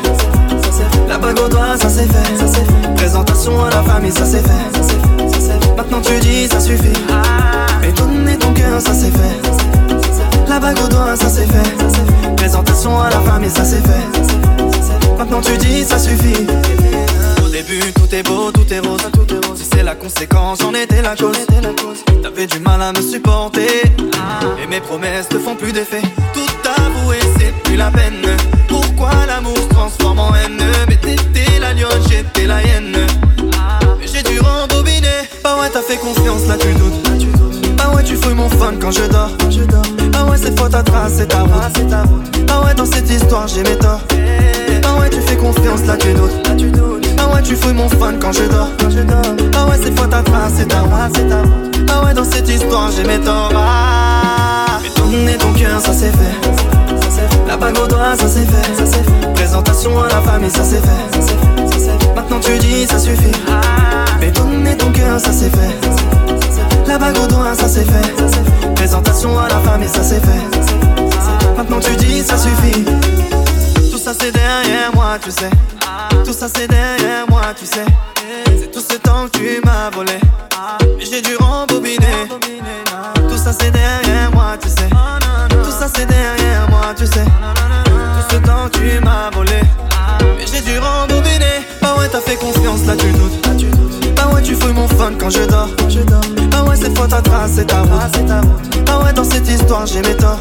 La bague au doigt, ça c'est fait. Présentation à la famille, ça c'est fait. Maintenant tu dis, ça suffit. Mais donner ton cœur, ça c'est fait. La bague au doigt, ça c'est fait. Présentation à la famille, ça c'est fait. Maintenant tu dis, ça suffit. Au début, tout est beau, tout est rose. Si c'est la conséquence, j'en étais la cause. T'avais du mal à me supporter. Et mes promesses te font plus d'effet. Tout avouer, c'est plus la peine. Pourquoi l'amour se transforme en haine? Mais t'étais la lionne, j'étais la hyène. Mais j'ai dû rembobiner. Bah ouais, t'as fait confiance, là tu doutes. Bah ouais, tu fouilles mon fun quand je dors. Bah ouais, cette fois ta trace, c'est ta route. Bah ouais, dans cette histoire, j'ai mes torts. Bah ouais, tu fais confiance, là tu doutes. Bah ouais, tu fouilles mon fun quand je dors. Bah ouais, cette fois ta trace, c'est ta route. Bah ouais, dans cette histoire, j'ai mes torts. Ah, mais donner ton cœur, ça c'est fait. La bague au doigt, ça c'est fait. Présentation à la famille, ça c'est fait. Maintenant tu dis, ça suffit. Mais donner ton cœur, ça c'est fait. La bague au doigt, ça c'est fait. Présentation à la famille, ça c'est fait. Maintenant tu dis, ça suffit. Tout ça c'est derrière moi, tu sais. Tout ça c'est derrière moi, tu sais. C'est tout ce temps que tu m'as volé. Mais j'ai dû rembobiner. Tout ça c'est derrière moi, tu sais. tu sais. Tout ce temps tu m'as volé. Mais j'ai dû rembobiner. Bah ouais, t'as fait confiance, là tu doutes. Bah ouais, tu fouilles mon fun quand je dors. Bah ouais, cette fois ta trace, c'est ta route. Bah ouais, dans cette histoire, j'ai mes torts.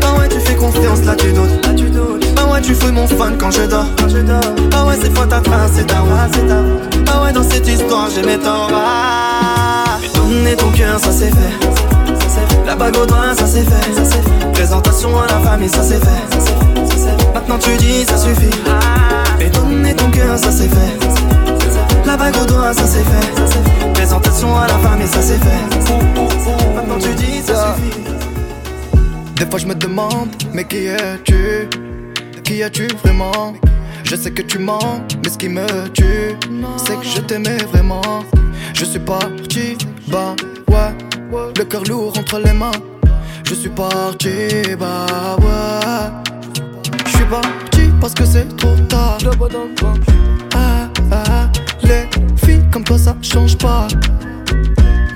Bah ouais, tu fais confiance, là tu doutes. Ouais, tu fouilles mon fun quand je dors. Bah ouais, cette fois ta trace, c'est ta route. Bah ouais, dans cette histoire, j'ai mes torts. Ah, mais donner ton cœur, ça c'est fait. La bague au doigt, ça c'est fait. Présentation à la famille, ça c'est fait. Maintenant tu dis, ça suffit. Et donner ton cœur, ça c'est fait. La bague au doigt, ça c'est fait. Présentation à la famille, ça c'est fait. Maintenant tu dis, ça suffit. Des fois je me demande, mais qui es-tu? Qui es-tu vraiment? Je sais que tu mens, mais ce qui me tue, c'est que je t'aimais vraiment. Je suis parti, bah ouais, le cœur lourd entre les mains. Je suis parti, bah ouais. Je suis parti parce que c'est trop tard. Ah, ah, les filles comme toi ça change pas.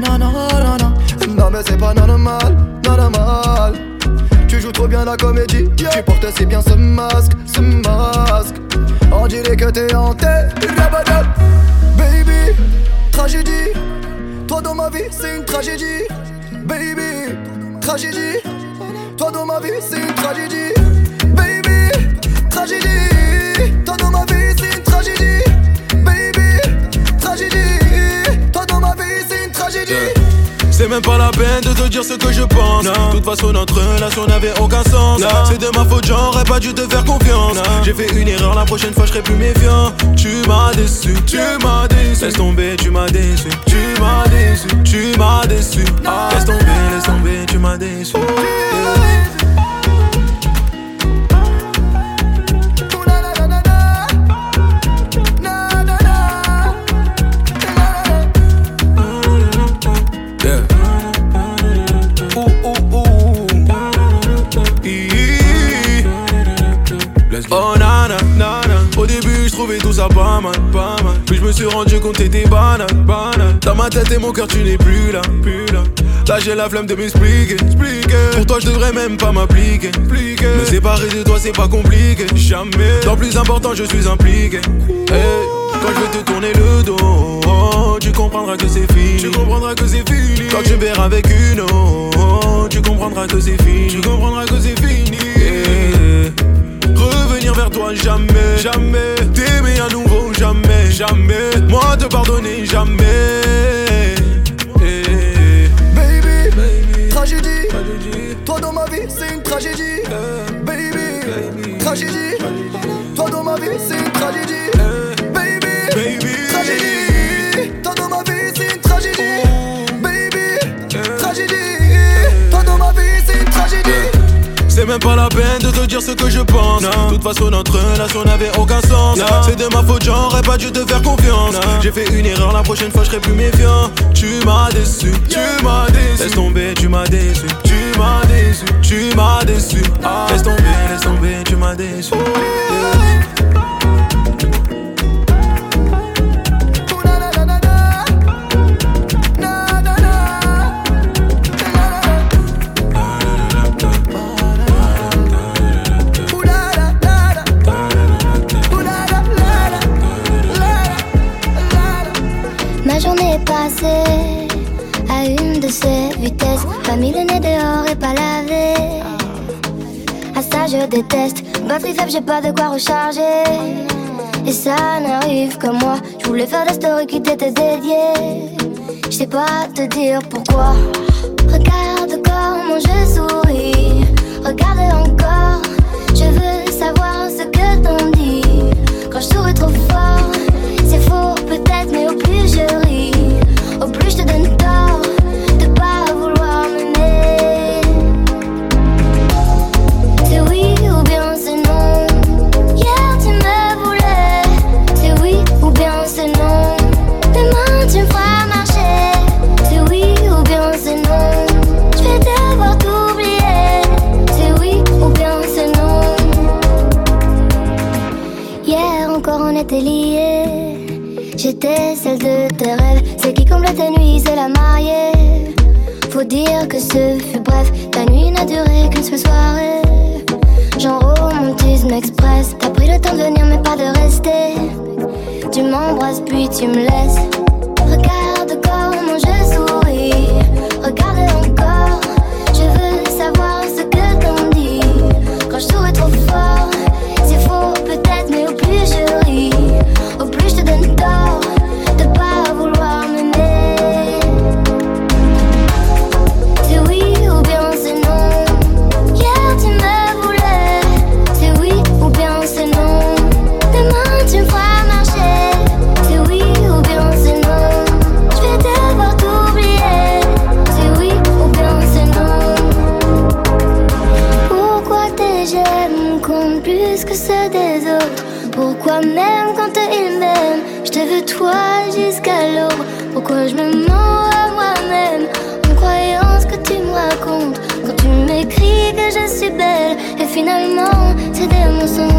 Non, non, non, non. Non, mais c'est pas normal, normal. Tu joues trop bien la comédie. Tu portes si bien ce masque, ce masque. On dirait que t'es hanté. Rabadab. Baby, tragédie. Toi dans ma vie, c'est une tragédie. Baby, tragédie. Toi dans ma vie, c'est une tragédie. Baby, tragédie. Toi dans ma vie, c'est une tragédie. Même pas la peine de te dire ce que je pense. De toute façon, notre relation n'avait aucun sens. C'est de ma faute, j'aurais pas dû te faire confiance. J'ai fait une erreur, la prochaine fois je serai plus méfiant. Tu m'as déçu, tu m'as déçu. Laisse tomber, tu m'as déçu. Tu m'as déçu, tu m'as déçu. Laisse tomber, laisse tomber, tu m'as déçu. Yeah. Ça pas mal, pas mal. Puis je me suis rendu compte t'étais banal, banal. Dans ma tête et mon cœur, tu n'es plus là, plus là. Là, j'ai la flemme de m'expliquer, expliquer. Pour toi, je devrais même pas m'appliquer, appliquer. Me séparer de toi, c'est pas compliqué, jamais. Dans plus important, je suis impliqué. Hey, quand je vais te tourner le dos, oh, tu comprendras que c'est fini. Tu comprendras que c'est fini. Quand tu verras avec une autre, tu comprendras que c'est fini. Tu comprendras que c'est fini. Revenir vers toi jamais, jamais. T'aimer à nouveau jamais, jamais. Moi te pardonner jamais. Eh. Baby, tragédie. Toi dans ma vie, c'est une tragédie. Baby, tragédie. Toi dans ma vie, c'est une même pas la peine de te dire ce que je pense. De toute façon, notre relation n'avait aucun sens. C'est de ma faute, j'aurais pas dû te faire confiance. J'ai fait une erreur, la prochaine fois je serai plus méfiant. Tu m'as déçu, tu m'as déçu. Laisse tomber, tu m'as déçu. Tu m'as déçu, tu m'as déçu. Laisse tomber, laisse tomber, tu m'as déçu. Je déteste. Batterie faible, j'ai pas de quoi recharger. Et ça n'arrive que moi. Je voulais faire des stories qui t'étaient dédiées. Je sais pas te dire pourquoi. Regarde comment je souris. Regarde encore. Je veux savoir ce que t'en dis. Quand je souris trop fort, c'est faux peut-être, mais au plus je ris, celle de tes rêves, celle qui comble tes nuits, c'est la mariée. Faut dire que ce fut bref, ta nuit n'a duré qu'une seule soirée. Genre romantisme express, t'as pris le temps de venir mais pas de rester. Tu m'embrasses puis tu me laisses. Regarde comment je souris, regarde encore. Je veux savoir ce que t'en dis quand je souris trop. finalement, c'est des mots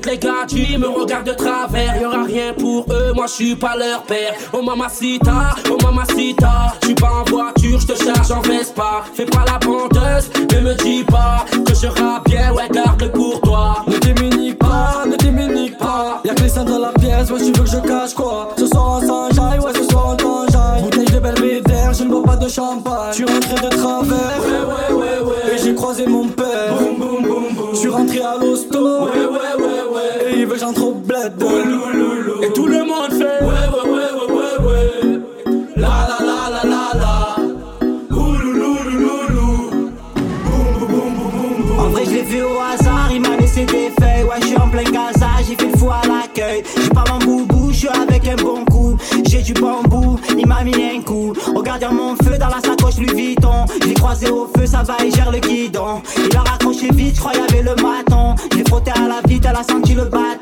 Toutes les tu me regardent de travers. Y'aura rien pour eux, moi je suis pas leur père. Oh mamacita, oh mamacita. J'suis pas en voiture, j'te charge en Vespa. Fais pas la bombe travail, gère le guidon. Il a raccroché vite, je crois y avait le maton. J'ai frotté à la vite, elle a senti le bat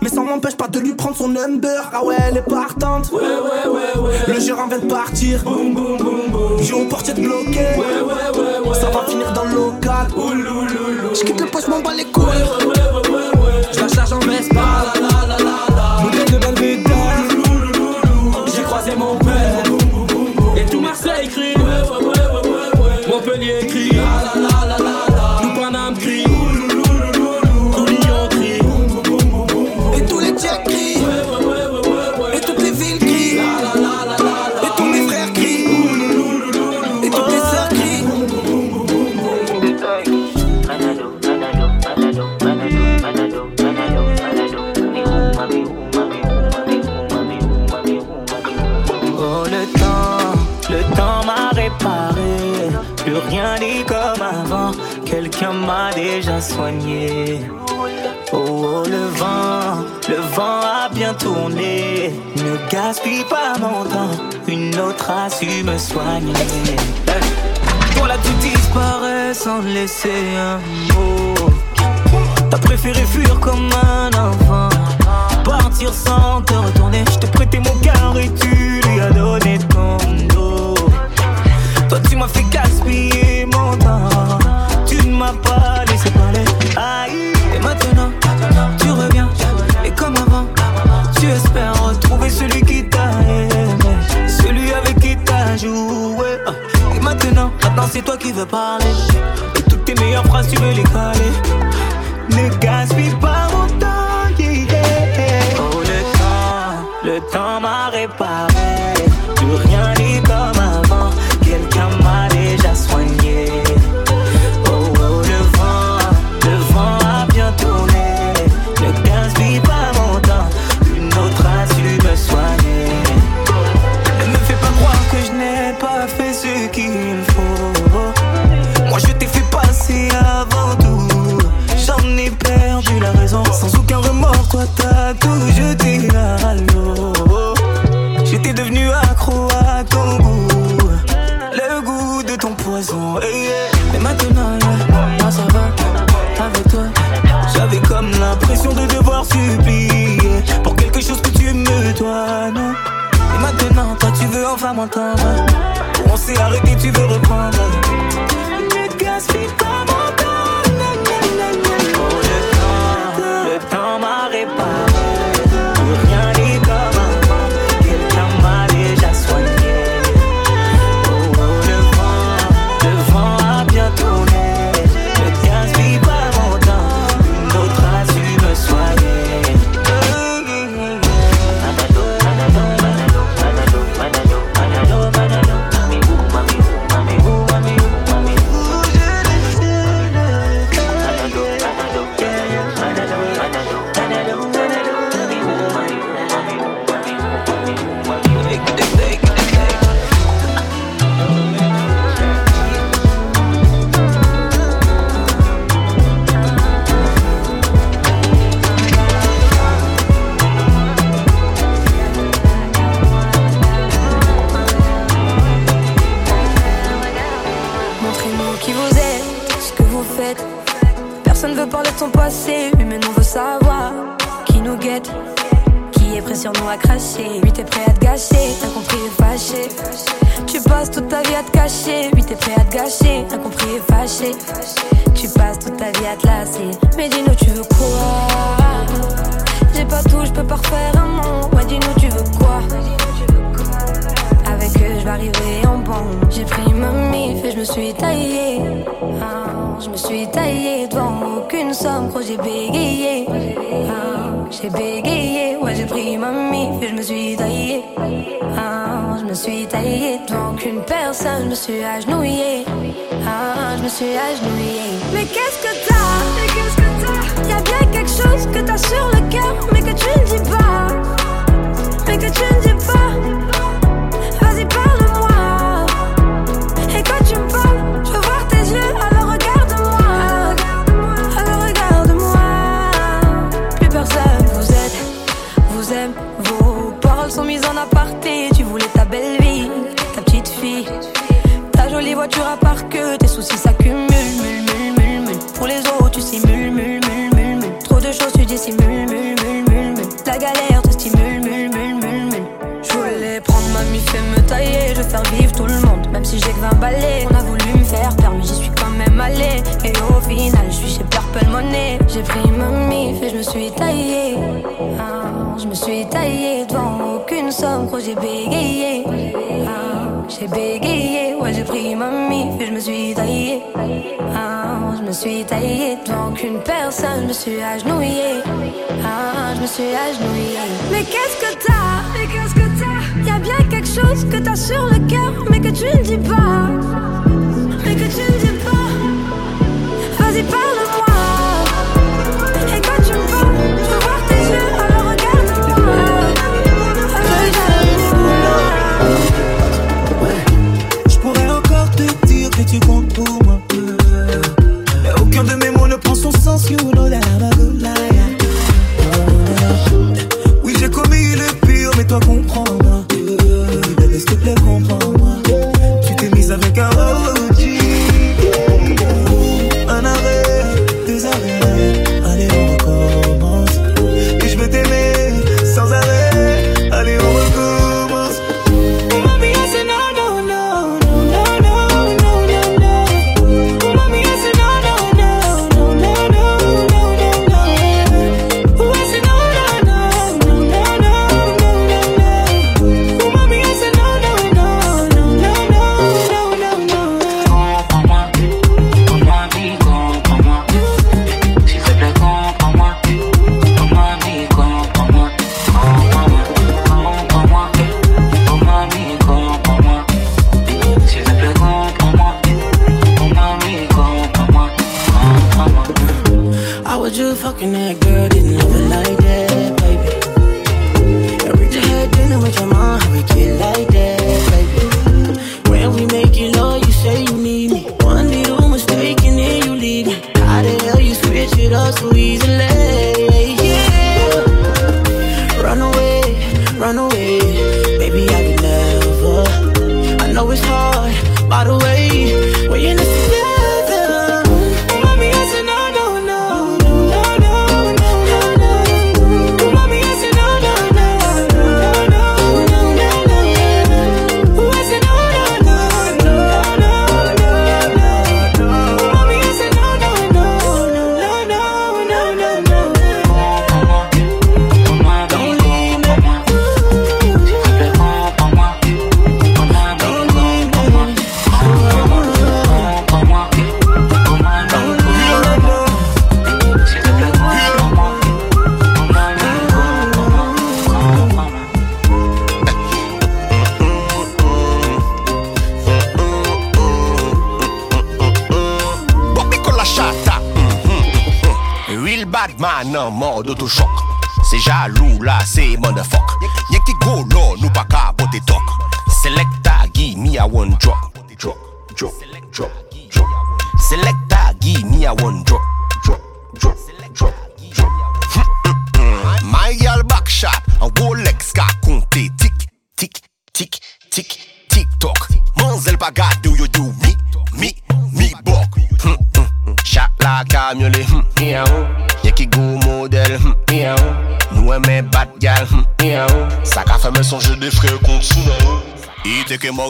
Mais ça m'empêche pas de lui prendre son number. Ah ouais, elle est partante. Le gérant vient de partir. Boum, boum, boum. J'ai au portier de bloqué. Ouais, ouais, ouais. Ça va finir dans le local. J'quitte le poste, m'en bats les couilles. Je la charge en. déjà soigné. Oh, oh, le vent, le vent a bien tourné. Ne gaspille pas mon temps, une autre a su me soigner. Hey. Toi là, tu disparais sans laisser un mot. T'as préféré fuir comme un enfant. Partir sans te retourner, je te prêtais mon cœur et tu lui as donné ton dos. Toi, tu m'as fait gaspiller. c'est toi qui veux parler. De toutes tes meilleures phrases, tu veux les coller. Ne gaspille pas mon temps, yeah, yeah. Oh, le temps, le temps m'a réparé. t'en vas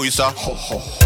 you, sir. Ho, ho, ho.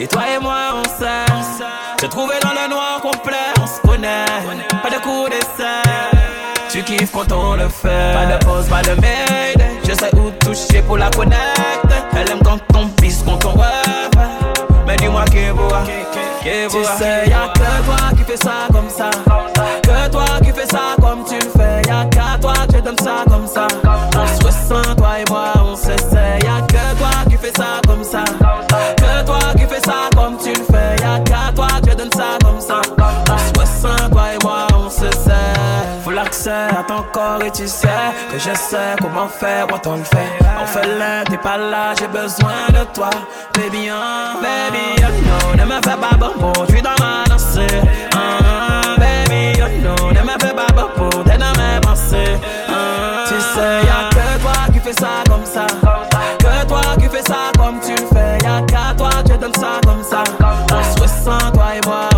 Et toi et moi on sait. Te trouver dans le noir complet, on se connaît. Pas de coup d'essai. Tu kiffes quand on le fait. Pas de pause, pas de maid Je sais où toucher pour la connaître. Elle aime quand on pisse, quand on rêve. Mais dis-moi que bois Tu sais y'a que toi qui fais ça comme ça. Que toi qui fais ça comme tu le fais. Y'a qu'à toi que je donne ça comme ça. On se ressent toi et moi on se sait. à ton corps et tu sais que je sais comment faire, moi t'en le fait On fait le, t'es pas là, j'ai besoin de toi. Baby, oh, baby, oh no, ne me fais pas bobo, tu suis dans ma danse. Oh, ah, baby, oh no, ne me fais pas bobo, t'es dans mes pensées. Ah, tu sais, y'a que toi qui fais ça comme ça. Que toi qui fais ça comme tu fais. Y'a qu'à toi, tu donnes ça comme ça. On se ressent, toi et moi.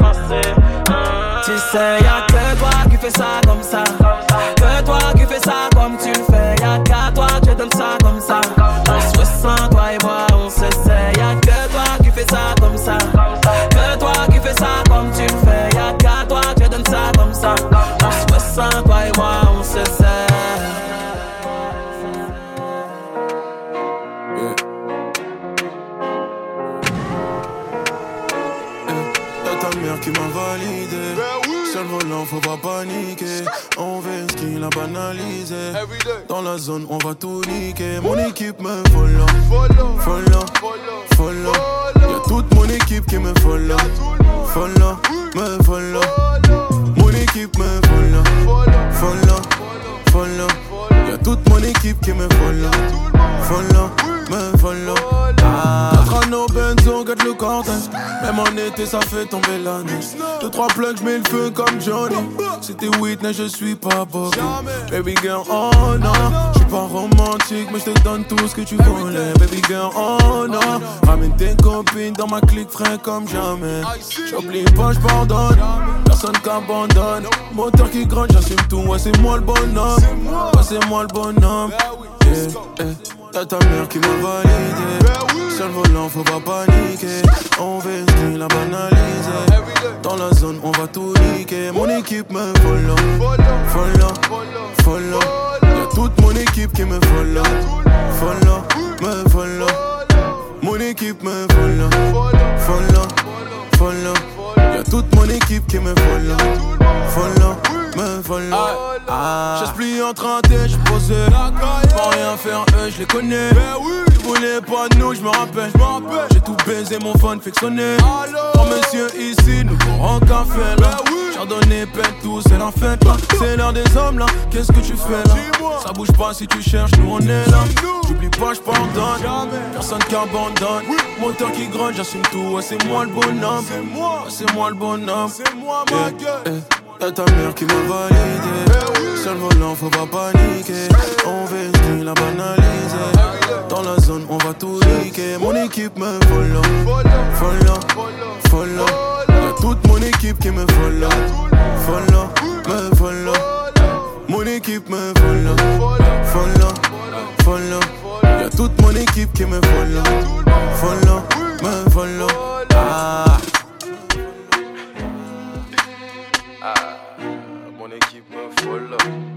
sais, y'a que toi qui fais ça comme ça. Que toi qui non, faut pas paniquer. On veut ce qu'il a banalisé. Dans la zone, on va tout niquer. Mon équipe me follow. Follow, follow, follow. Y'a toute mon équipe qui me follow. Follow, me follow. Mon équipe me follow. Follow, follow. Y'a toute mon équipe qui me follow. Follow, me follow. Ah le Même en été ça fait tomber l'année. Deux trois plugs je mets le feu comme Johnny. C'était Whitney je suis pas Bobby. Baby girl oh non. J'suis pas romantique mais je te donne tout ce que tu voulais. Baby girl oh, oh non. Ramène tes copines dans ma clique frais comme jamais. J'oublie pas je pardonne Personne qu'abandonne. Moteur qui gronde j'assume tout. Ouais c'est moi le bonhomme. Ouais c'est moi le bonhomme. T'as ta mère qui m'a validé. Le volant, faut pas paniquer. On vestit la banaliser. Dans la zone, on va tout niquer. Mon équipe me follow, follow, follow. Y'a toute mon équipe qui me follow, follow, me follow. Mon équipe me follow, follow, follow. Y'a toute mon équipe qui me follow, follow, me follow. Ah. Je plus en train de je posé. Pas rien faire, eux, je les connais. Tu voulais pas de nous, je me rappelle. J'ai tout baisé, mon phone fait que sonner. Oh monsieur, ici, nous courons café là. Chardonnay, pète tout, c'est la fête là. C'est l'heure des hommes là. Qu'est-ce que tu fais là? Ça bouge pas si tu cherches, nous on est là. J'oublie pas, je pardonne. Personne qui abandonne. Moteur qui gronde, j'assume tout. Ouais, c'est moi le bonhomme. Ouais, C'est moi le bonhomme. C'est moi ma gueule. Y'a ta mère qui m'a validé. Le volant, faut pas paniquer. On vestit la banaliser. Dans la zone, on va tout niquer. Mon équipe me follow, follow, follow. Y'a toute mon équipe qui me follow, follow, me follow. Mon équipe me follow, follow, follow. Y'a toute mon équipe qui me follow, follow, me follow. Ah, équipe me